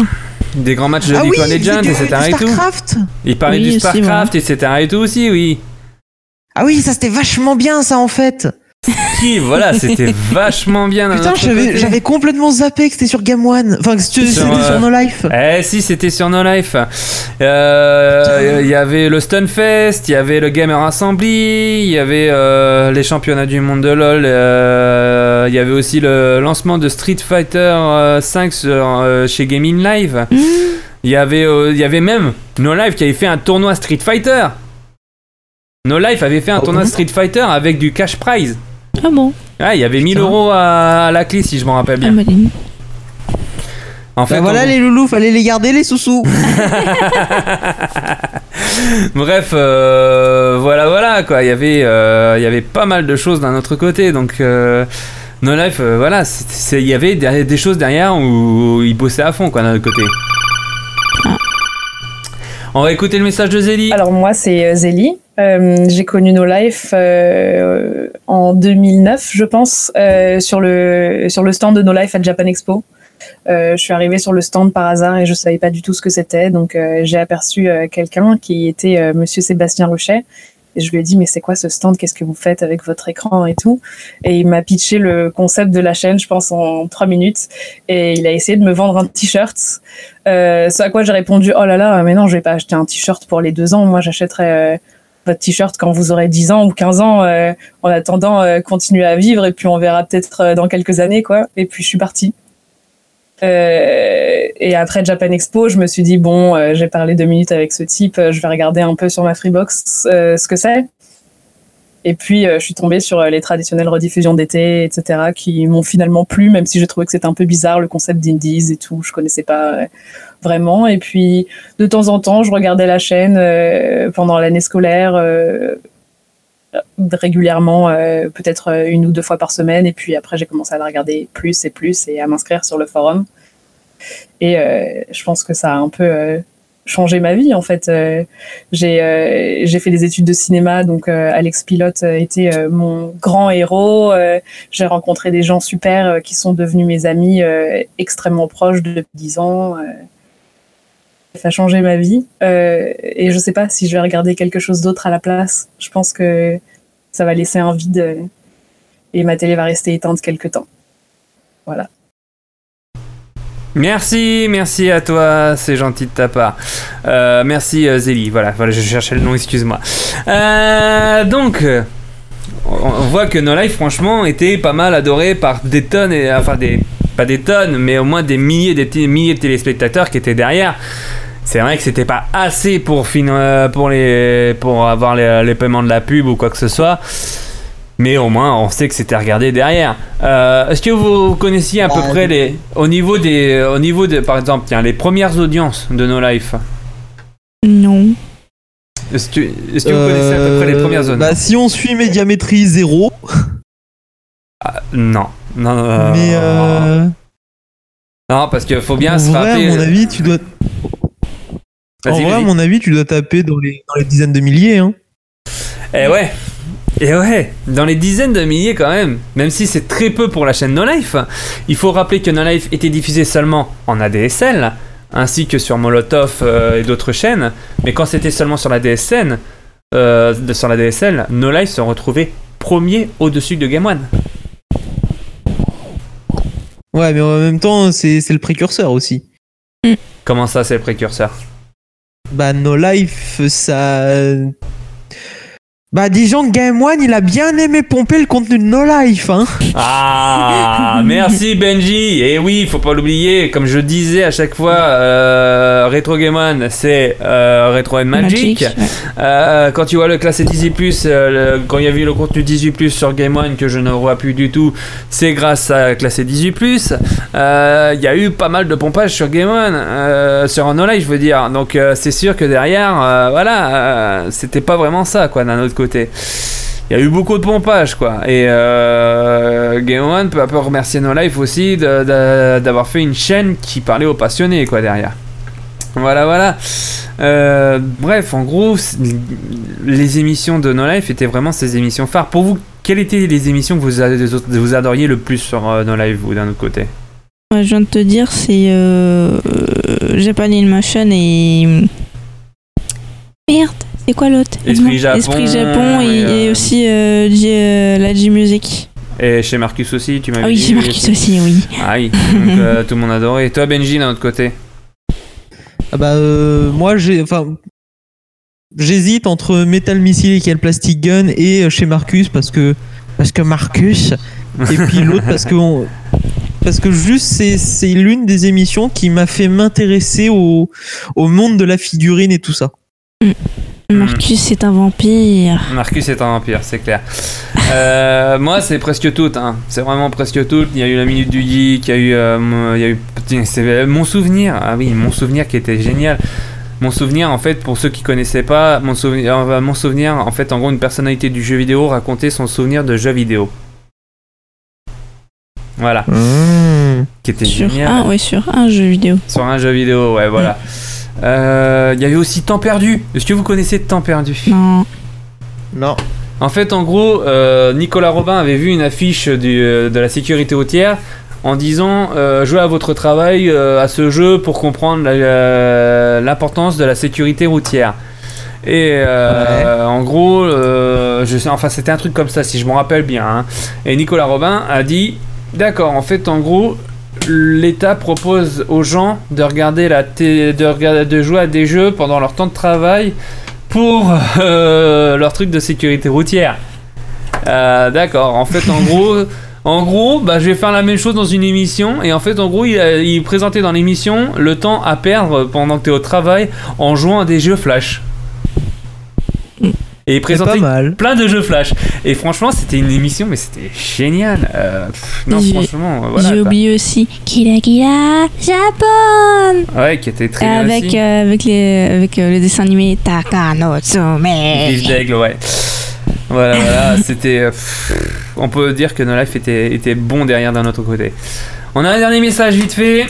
Des grands matchs de Ah League oui, of Legends, du- etc. du et tout. Starcraft. Il parlait Oui, du aussi, Starcraft, etc. et tout aussi, oui. Ah oui, ça c'était vachement bien ça en fait. Qui, voilà, c'était vachement bien. Putain, j'avais complètement zappé que c'était sur Game One. Enfin, que c'était Sur, c'était euh, sur No Life. Eh si, c'était sur No Life. Euh, Il y avait le Stunfest, il y avait le Gamer Assembly, il y avait euh, les championnats du monde de LoL, euh, il y avait aussi le lancement de Street Fighter euh, 5 sur, euh, chez Gaming Live. Mmh. Il y avait, euh, il y avait même No Life qui avait fait un tournoi Street Fighter. No Life avait fait un Oh tournoi bon Street Fighter avec du cash prize. Ah bon Ah, il y avait 1000 Putain. euros à, à la clé si je m'en rappelle Ah, bien. dis- En fait, Bah voilà on- les loulous, fallait les garder les sous-sous. Bref, euh, voilà, voilà quoi. Il y avait, euh, il y avait pas mal de choses d'un autre côté, donc. Euh, No Life, euh, voilà, il y avait des, choses derrière où ils bossaient à fond, quoi, d'un autre côté. On va écouter le message de Zélie. Alors moi c'est euh, Zélie. Euh, j'ai connu No Life en 2009 je pense sur le stand de No Life à Japan Expo. Je suis arrivée sur le stand par hasard et je savais pas du tout ce que c'était donc j'ai aperçu quelqu'un qui était Monsieur Sébastien Rochet et je lui ai dit mais c'est quoi ce stand? Qu'est-ce que vous faites avec votre écran et tout? Et il m'a pitché le concept de la chaîne je pense en trois minutes. Et il a essayé de me vendre un t-shirt. Euh, ce à quoi j'ai répondu oh là là mais non je vais pas acheter un t-shirt pour les deux ans. Moi j'achèterai euh, votre t-shirt quand vous aurez 10 ans ou 15 ans euh, en attendant euh, continuer à vivre. Et puis on verra peut-être dans quelques années quoi. Et puis je suis partie euh, et après Japan Expo, je me suis dit bon, euh, j'ai parlé deux minutes avec ce type, euh, je vais regarder un peu sur ma Freebox ce que c'est. Et puis je suis tombée sur les traditionnelles rediffusions d'été, etc., qui m'ont finalement plu, même si j'ai trouvé que c'était un peu bizarre le concept d'indies et tout, je connaissais pas vraiment. Et puis de temps en temps, je regardais la chaîne pendant l'année scolaire. Euh, régulièrement, euh, peut-être euh, une ou deux fois par semaine, et puis après j'ai commencé à la regarder plus et plus et à m'inscrire sur le forum. Et je pense que ça a un peu changé ma vie en fait. J'ai fait des études de cinéma, donc euh, Alex Pilote était mon grand héros. J'ai rencontré des gens super qui sont devenus mes amis extrêmement proches depuis 10 ans. Ça a changé ma vie Euh, et je sais pas si je vais regarder quelque chose d'autre à la place. Je pense que ça va laisser un vide euh, et ma télé va rester éteinte quelque temps. Voilà. Merci, merci à toi, c'est gentil de ta part. Euh, merci Zélie, voilà, voilà, je cherchais le nom, excuse-moi. Donc, on voit que No Life, franchement, était pas mal adoré par des tonnes, et, enfin des, pas des tonnes, mais au moins des milliers, des milliers de téléspectateurs qui étaient derrière. C'est vrai que c'était pas assez pour, fin- euh, pour, les, pour avoir les, les paiements de la pub ou quoi que ce soit. Mais au moins, on sait que c'était regardé derrière. Euh, Est-ce que vous connaissiez à peu Bah, près les, au niveau des, au niveau de, par exemple, tiens, les premières audiences de No Life? Non. Est-ce que, est-ce que vous connaissez à peu près les premières audiences Bah, si on suit médiamétrie 0, Non, non, non, mais euh, non, parce qu'il faut bien en se vrai, rappeler. à mon avis, tu dois. En vrai, à mon avis, tu dois taper dans les, dans les dizaines de milliers. Hein. Eh ouais. Et ouais, dans les dizaines de milliers quand même, même si c'est très peu pour la chaîne No Life, il faut rappeler que No Life était diffusé seulement en ADSL, ainsi que sur Molotov euh, et d'autres chaînes, mais quand c'était seulement sur la DSN, euh, sur la DSL, No Life se retrouvait premier au-dessus de Game One. Ouais, mais en même temps, c'est c'est le précurseur aussi. Comment ça, c'est le précurseur? Bah, No Life, ça. Bah, disons que Game One, il a bien aimé pomper le contenu de No Life, hein. Ah, merci Benji. Et oui, faut pas l'oublier. Comme je disais à chaque fois, euh, Retro Game One, c'est euh, Retro and Magic. Magic, ouais. Euh, quand tu vois le classé 18+, euh, le- quand il y a eu le contenu 18+, sur Game One que je ne vois plus du tout, c'est grâce à classé 18+. Euh, Il y a eu pas mal de pompage sur Game One, euh, sur un online, je veux dire. Donc euh, c'est sûr que derrière, euh, voilà, euh, c'était pas vraiment ça, quoi, d'un autre côté. Il y a eu beaucoup de pompage, quoi. Et euh, Game One peut un peu remercier No Life aussi d'avoir fait une chaîne qui parlait aux passionnés, quoi, derrière. Voilà, voilà. Euh, bref, en gros, les émissions de No Life étaient vraiment ces émissions phares. Pour vous, quelles étaient les émissions que vous, vous adoriez le plus sur euh, No Life, vous, d'un autre côté? Je viens de te dire, c'est euh, Japan in Motion et. Merde, c'est quoi l'autre Esprit Japon, Esprit Japon et, et, euh, et aussi euh, J- euh, la G-Music. Et chez Marcus aussi, tu m'avais Ah oui, dit chez Marcus aussi, oui. Ah oui, donc euh, tout le monde adorait. Et toi, Benji, d'un autre côté Ah bah, euh, moi, j'ai. Enfin. J'hésite entre Metal Missile et Kill Plastic Gun et chez Marcus parce que. Parce que Marcus. Et puis l'autre parce que. on- parce que juste, c'est c'est l'une des émissions qui m'a fait m'intéresser au, au monde de la figurine et tout ça. Marcus, c'est un vampire. Marcus est un vampire, c'est clair. Euh, moi, c'est presque toutes. Hein. C'est vraiment presque toutes. Il y a eu la minute du geek, il y a eu, euh, mon- il y a eu tiens, c'est, euh, mon souvenir. Ah oui, mon souvenir qui était génial. Mon souvenir, en fait, pour ceux qui connaissaient pas, mon souvenir, euh, mon souvenir, en fait, en gros, une personnalité du jeu vidéo racontait son souvenir de jeu vidéo. Voilà, qui était Sur génial. un, ouais, sur un jeu vidéo. Sur un jeu vidéo, ouais, voilà. Il y avait aussi Temps perdu. Est-ce que vous connaissez Temps perdu? Non. Non. En fait, en gros, euh, Nicolas Robin avait vu une affiche du, euh, de la sécurité routière en disant euh, jouez à votre travail euh, à ce jeu pour comprendre euh, l'importance de la sécurité routière. Et euh, en gros, euh, je sais, enfin c'était un truc comme ça si je me rappelle bien. hein. Et Nicolas Robin a dit d'accord, en fait en gros, l'État propose aux gens de regarder la de regarder, de jouer à des jeux pendant leur temps de travail pour euh, leur truc de sécurité routière. Euh, D'accord. En fait, en gros, en gros, bah, je vais faire la même chose dans une émission. Et en fait, en gros, il, a- il présentait dans l'émission le temps à perdre pendant que tu es au travail en jouant à des jeux flash. Et il présentait plein de jeux flash. Et franchement, c'était une émission, mais c'était génial. Euh, pff, non, J'ai- franchement, euh, voilà. J'ai oublié aussi Kira Kira Japon Ouais, qui était très bien avec, aussi. euh, avec, les, avec euh, le dessin animé Takanotsume. Vive d'aigle, ouais. Voilà, voilà, c'était. euh, pff, on peut dire que No Life était, était bon derrière d'un autre côté. On a un dernier message vite fait.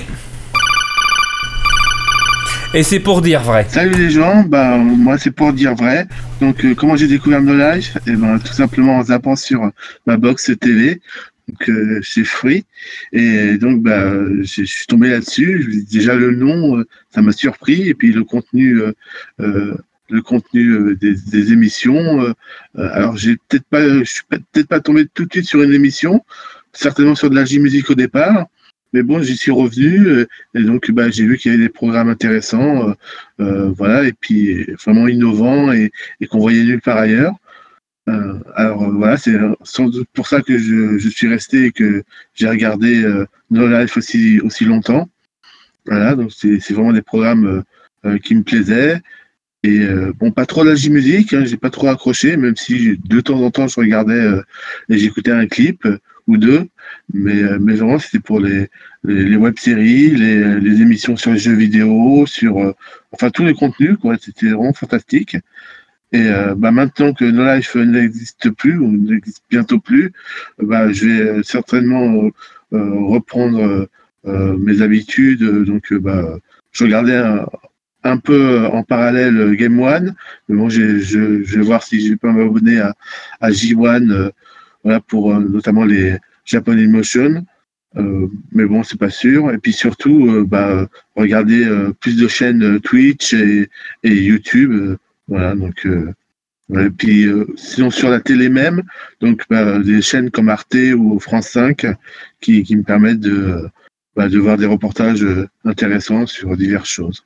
Et c'est pour dire vrai. Salut les gens, bah moi c'est pour dire vrai. Donc euh, comment j'ai découvert No Life? Et ben tout simplement en zappant sur euh, ma box TV. Donc euh, c'est Free. Et donc bah je suis tombé là-dessus. Déjà le nom, euh, ça m'a surpris. Et puis le contenu, le contenu des, émissions. alors j'ai peut-être pas, je suis peut-être pas tombé tout de suite sur une émission, certainement sur de la J-musique au départ. Mais bon, j'y suis revenu euh, et donc bah, j'ai vu qu'il y avait des programmes intéressants, euh, euh, voilà, et puis vraiment innovants et, et qu'on voyait nulle part ailleurs. Alors voilà, c'est sans doute pour ça que je, suis resté et que j'ai regardé euh, No Life aussi aussi longtemps. Voilà, donc c'est vraiment des programmes qui me plaisaient. Et bon, pas trop la J-musique, hein, j'ai pas trop accroché, même si de temps en temps je regardais et j'écoutais un clip ou deux, mais, euh, mais vraiment c'était pour les, les, les web-séries, les, émissions sur les jeux vidéo, sur euh, enfin tous les contenus, quoi. C'était vraiment fantastique. Et euh, bah, maintenant que No Life n'existe plus ou n'existe bientôt plus, bah, je vais certainement reprendre mes habitudes. Donc, bah, je regardais un, peu en parallèle Game One, mais bon, je, vais voir si je peux m'abonner à, à J1, euh, voilà, pour notamment les Japan Emotion. Euh, mais bon, c'est pas sûr. Et puis surtout, euh, bah, regarder euh, plus de chaînes euh, Twitch et, et YouTube. euh, voilà, donc. Et puis euh, sinon sur la télé même, donc bah, des chaînes comme Arte ou France 5 qui, qui me permettent de, bah, de voir des reportages intéressants sur diverses choses.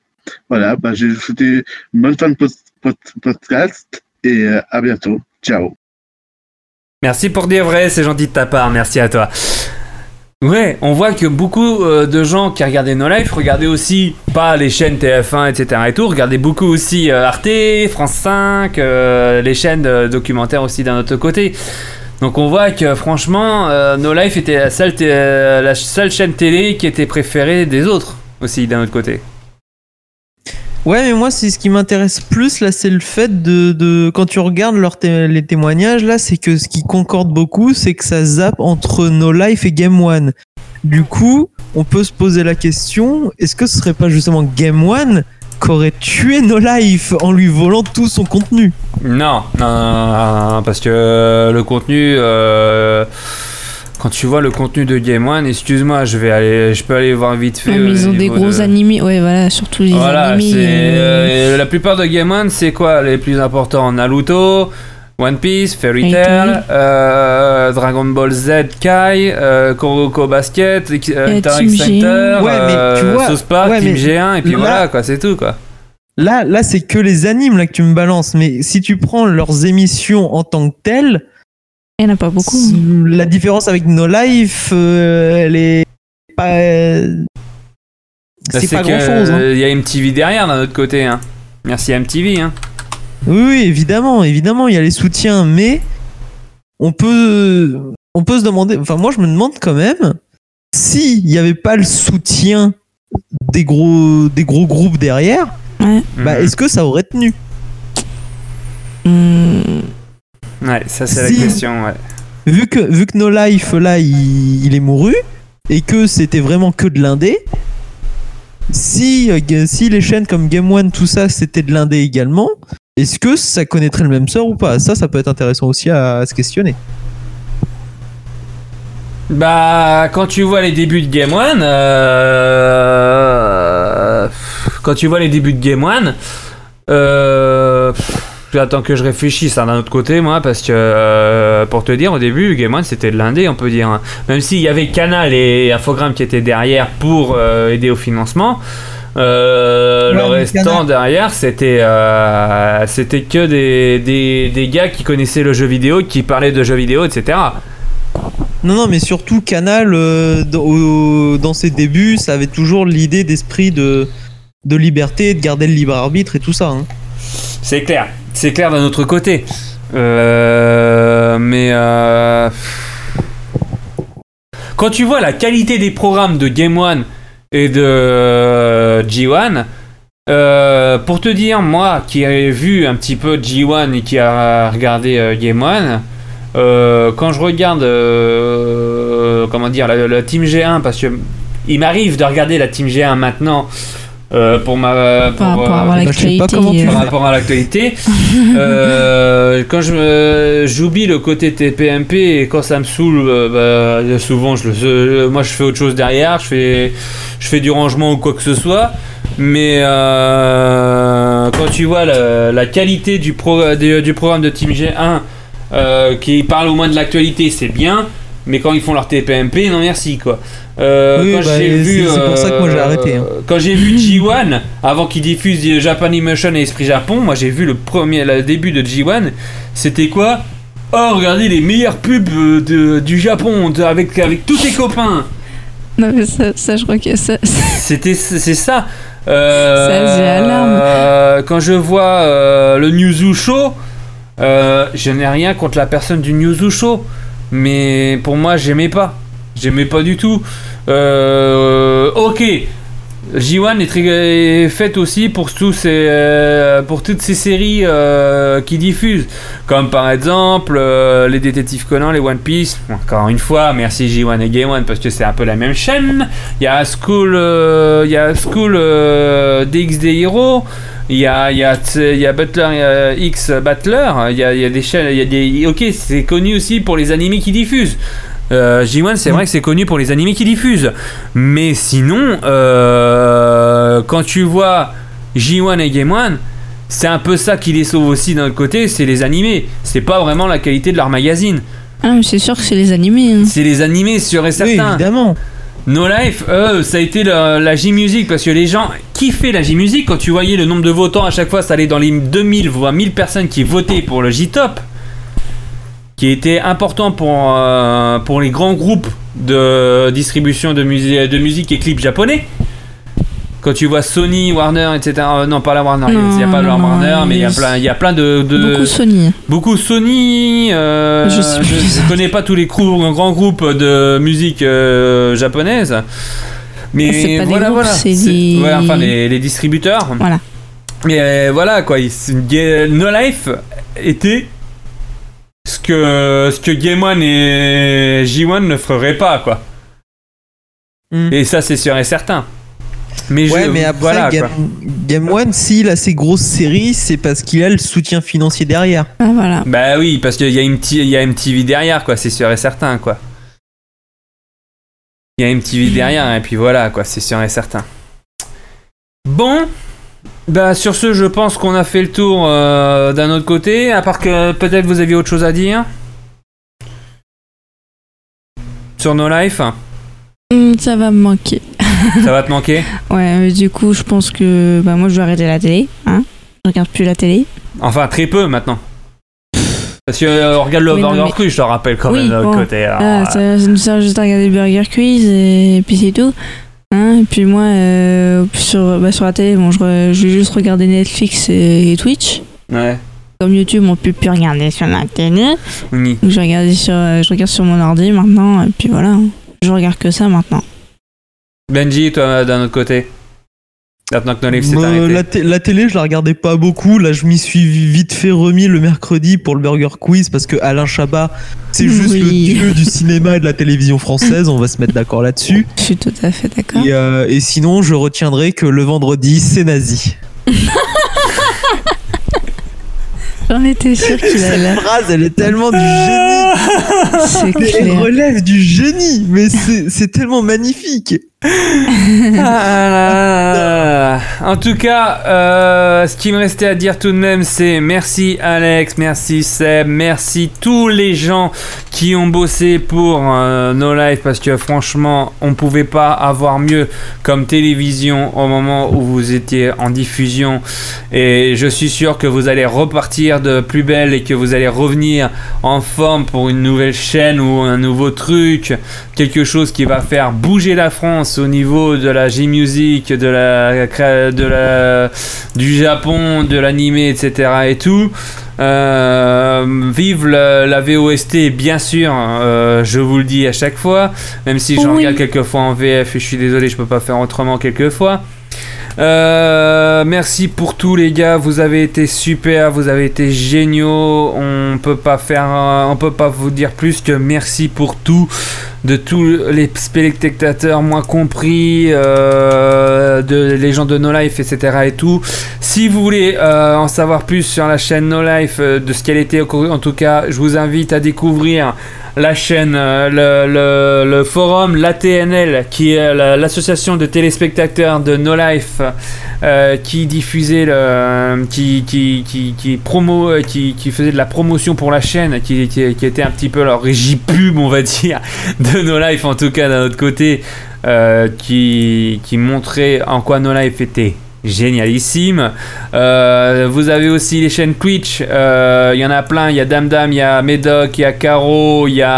Voilà, bah, j'ai souhaité une bonne fin de pod- pod- podcast et à bientôt. Ciao. Merci pour dire vrai, c'est gentil de ta part, merci à toi. Ouais, on voit que beaucoup euh, de gens qui regardaient No Life regardaient aussi pas les chaînes TF1, etc. et tout, regardaient beaucoup aussi euh, Arte, France 5, euh, les chaînes documentaires aussi d'un autre côté. Donc on voit que franchement, No Life était la la seule chaîne télé qui était préférée des autres aussi d'un autre côté. Ouais, mais moi, c'est ce qui m'intéresse plus là, c'est le fait de, de quand tu regardes les témoignages là, c'est que ce qui concorde beaucoup, c'est que ça zappe entre No Life et Game One. Du coup, on peut se poser la question est-ce que ce serait pas justement Game One qui aurait tué No Life en lui volant tout son contenu? Non, non, non, non, parce que le contenu, euh, quand tu vois le contenu de Game One, excuse-moi, je vais aller, je peux aller voir vite fait. Ouais, mais ils ont des gros de- animés. Ouais, voilà, surtout les Voilà, animés. c'est euh, euh, la plupart de Game One, c'est quoi les plus importants? Naruto, One Piece, Fairy Tail, euh, Dragon Ball Z, Kai, euh, Kuroko Basket, euh, Team. Center, Ouais, mais tu euh, vois- Park, ouais, Team mais G1, et puis là- voilà, quoi, c'est tout, quoi. Là, là, c'est que les animes là que tu me balances, mais si tu prends leurs émissions en tant que telles, Il n'y en a pas beaucoup. la différence avec No Life, euh, elle est pas. euh, Là, c'est pas grand chose. euh, Il y a MTV derrière d'un autre côté, hein. Merci MTV, hein. Oui, oui, évidemment, évidemment, il y a les soutiens, mais on peut, on peut se demander. Enfin, moi, je me demande quand même s'il n'y avait pas le soutien des gros, des gros groupes derrière, Ouais. bah, Mhm. est-ce que ça aurait tenu? Hmm, Ouais, ça c'est Si. la question, ouais. vu que, vu que No Life, là, il, il est mouru, et que c'était vraiment que de l'indé, si, euh, si les chaînes comme Game One, tout ça, c'était de l'indé également, est-ce que ça connaîtrait le même sort ou pas? Ça, ça peut être intéressant aussi à, à se questionner. Bah, quand tu vois les débuts de Game One, euh, quand tu vois les débuts de Game One, euh, j'attends que je réfléchisse hein, d'un autre côté, moi, parce que euh, pour te dire, au début, Game One c'était de l'indé, on peut dire. hein. Même s'il y avait Canal et Infogrames qui étaient derrière pour euh, aider au financement. euh, Ouais, le restant derrière, c'était euh, c'était que des, des, des gars qui connaissaient le jeu vidéo, qui parlaient de jeux vidéo, etc. Non, non, mais surtout Canal, euh, dans ses débuts, ça avait toujours l'idée d'esprit de, de liberté, de garder le libre arbitre et tout ça. hein. C'est clair, c'est clair d'un autre côté. Euh, mais euh, quand tu vois la qualité des programmes de Game One et de euh, G1, euh, pour te dire, moi qui ai vu un petit peu G1 et qui a regardé Game One, quand je regarde comment dire la, la Team G1 parce que il m'arrive de regarder la Team G1 maintenant Euh, pour ma pour, Par rapport à euh, Bah, comment tu par rapport à l'actualité euh, quand je j'oublie le côté TPMP et quand ça me saoule euh, bah, souvent je moi je fais autre chose derrière. Je fais je fais du rangement ou quoi que ce soit. Mais euh, quand tu vois la, la qualité du, pro, du, du programme de Team G1 euh, qui parle au moins de l'actualité c'est bien mais quand ils font leur TPMP non merci quoi Euh, Oui, quand bah, j'ai c'est- vu c'est pour ça que moi, j'ai euh, arrêté, hein. quand j'ai vu G1 avant qu'ils diffusent Japanimation et Esprit Japon moi j'ai vu le premier le début de G1 c'était quoi? Oh regardez les meilleures pubs euh, de- du Japon de- avec, avec tous tes copains Non, mais ça, ça, je crois que ça. c'était c'est ça. Euh, Ça faisait alarme. euh, quand je vois euh, le Newzoo Show, euh, je n'ai rien contre la personne du Newzoo Show, mais pour moi j'aimais pas, j'aimais pas du tout. Euh, ok. J1 est, très, faite aussi euh, pour toutes ces séries euh, qui diffusent, comme par exemple les Détectives Conan, les One Piece. Encore une fois, merci J1 et Game One parce que c'est un peu la même chaîne. Il y a School, il y a School DxD Hero. Il y a, il y, a, il y a Butler euh, X Battler, il y a, il y a des chaînes, il y a des. Ok, c'est connu aussi pour les animés qui diffusent. Euh, J1, c'est vrai que c'est connu pour les animés qui diffusent. Mais sinon, euh, quand tu vois J1 et Game One, c'est un peu ça qui les sauve aussi d'un autre côté, c'est les animés. C'est pas vraiment la qualité de leur magazine. Ah, mais c'est sûr que c'est les animés. hein. C'est les animés, sûr et certain. évidemment. No Life, eux, ça a été la, J-Music parce que les gens kiffaient la J-Music. Quand tu voyais le nombre de votants à chaque fois, ça allait dans les 2000 voire 1000 personnes qui votaient pour le J-Top, qui était important pour, euh, les grands groupes de distribution de musique et clips japonais. Quand tu vois Sony, Warner, etc. euh, non, pas la Warner, il n'y a pas de non, Warner, non, mais il y a plein, il y a plein de, de- Beaucoup Sony. Beaucoup Sony. euh, Je je connais pas tous les grou- grands groupes de musique euh, japonaise. Mais C'est pas des voilà, groupes, voilà. c'est des- ouais, enfin, les, les distributeurs. Voilà. Mais voilà, quoi. No Life était ce que, ce que Game One et J1 ne feraient pas, quoi. Et ça, c'est sûr et certain. Mais je- ouais, mais après, voilà, Game. Game One, s'il a ses grosses séries, c'est parce qu'il a le soutien financier derrière. Ah, voilà. Bah oui, parce qu'il y, a il y a MTV derrière, quoi, c'est sûr et certain, quoi. Il y a MTV derrière, et puis voilà, quoi, c'est sûr et certain. Bon, bah sur ce, je pense qu'on a fait le tour euh, d'un autre côté, à part que peut-être vous aviez autre chose à dire sur No Life. Hum, ça va me manquer. Ça va te manquer Ouais, mais du coup, je pense que bah, moi, je vais arrêter la télé. Hein je regarde plus la télé. Enfin, très peu maintenant. Parce que euh, on regarde le Oui, Burger mais- Cru, je te rappelle quand oui, même de l'autre bon. côté. alors, Ah, ça, ça nous sert juste à regarder Burger Quiz et, puis c'est tout. Hein et puis moi, euh, sur, bah, sur la télé, bon, je, re- je vais juste regarder Netflix et, et Twitch. Ouais. Comme YouTube, on peut plus regarder sur la télé. Oui. Donc je regarde sur, euh, je regarde sur mon ordi maintenant. Et puis voilà. Je regarde que ça maintenant. Benji, toi, d'un autre côté Maintenant que No Life s'est Euh, arrêté. la, la télé, je la regardais pas beaucoup. Là, je m'y suis vite fait remis le mercredi pour le Burger Quiz parce que Alain Chabat, c'est juste le dieu du cinéma et de la télévision française. On va se mettre d'accord là-dessus. Je suis tout à fait d'accord. Et, euh, et sinon, je retiendrai que le vendredi, c'est nazi. J'en étais sûre qu'il allait. Cette phrase, elle est tellement du génie. C'est Elle relève du génie, mais c'est tellement magnifique. Ah. En tout cas, euh, ce qui me restait à dire tout de même, c'est merci Alex, merci Seb, merci tous les gens qui ont bossé pour euh, No Life parce que franchement, on pouvait pas avoir mieux comme télévision au moment où vous étiez en diffusion. Et je suis sûr que vous allez repartir de plus belle et que vous allez revenir en forme pour une nouvelle chaîne ou un nouveau truc, quelque chose qui va faire bouger la France au niveau de la J-Music, de la, de la, du Japon, de l'animé, etc. et tout. Euh, vive la, la VOST, bien sûr, euh, je vous le dis à chaque fois, même si j'en Oui. regarde quelques fois en VF et je suis désolé, je peux pas faire autrement quelques fois. Euh, merci pour tout les gars, vous avez été super, vous avez été géniaux. On peut pas faire, un- on peut pas vous dire plus que merci pour tout, de tous les spectateurs, moi compris, euh, de les gens de No Life, etc. et tout. Si vous voulez euh, en savoir plus sur la chaîne No Life, euh, de ce qu'elle était en tout cas, je vous invite à découvrir la chaîne, euh, le, forum, l'ATNL, qui est la- l'association de téléspectateurs de No Life, euh, qui diffusait le, qui, euh, qui, qui faisait de la promotion pour la chaîne, qui, était un petit peu leur régie pub, on va dire, de No Life en tout cas d'un autre côté, qui montrait en quoi No Life était génialissime. Euh, vous avez aussi les chaînes Twitch, euh, il y en a plein, il y a Dame Dame, il y a Médoc, il y a Caro, il y a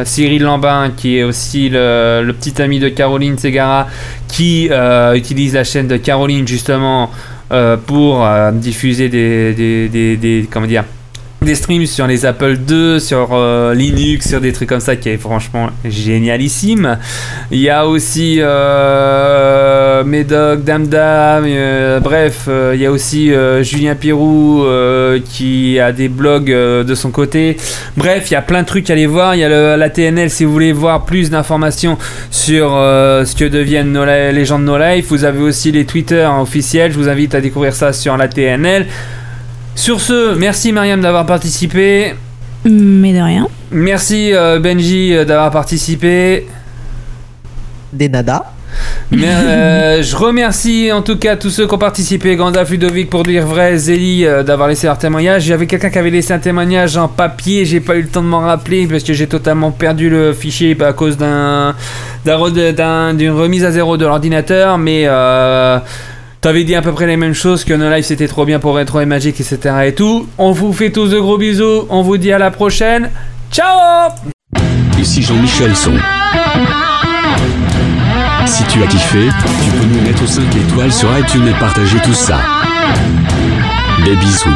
euh, Cyril Lambin qui est aussi le, petit ami de Caroline Segara qui utilise la chaîne de Caroline justement pour diffuser des, des- des- comment dire des streams sur les Apple II, sur euh, Linux, sur des trucs comme ça qui est franchement génialissime. Il y a aussi euh, Médoc, Dame Dame, euh, bref, euh, il y a aussi Julien Pirou qui a des blogs de son côté. Bref, il y a plein de trucs à aller voir. Il y a le- la TNL si vous voulez voir plus d'informations sur ce que deviennent nos, les gens de No Life. Vous avez aussi les Twitter officiels. Je vous invite à découvrir ça sur la TNL. Sur ce, merci Mariam d'avoir participé. Mais de rien. Merci euh, Benji euh, d'avoir participé. Des nada. Mais, euh, je remercie en tout cas tous ceux qui ont participé, Gandalf Ludovic pour dire vrai, Zélie euh, d'avoir laissé leur témoignage. Il y avait quelqu'un qui avait laissé un témoignage en papier, j'ai pas eu le temps de m'en rappeler parce que j'ai totalement perdu le fichier à cause d'un d'une remise à zéro de l'ordinateur, mais euh, T'avais dit à peu près les mêmes choses que No Life c'était trop bien pour Retro et Magic, etc. et tout. On vous fait tous de gros bisous, on vous dit à la prochaine. Ciao Ici Jean-Michel Son. Si tu as kiffé, tu peux nous mettre 5 étoiles sur iTunes et partager tout ça. Des bisous.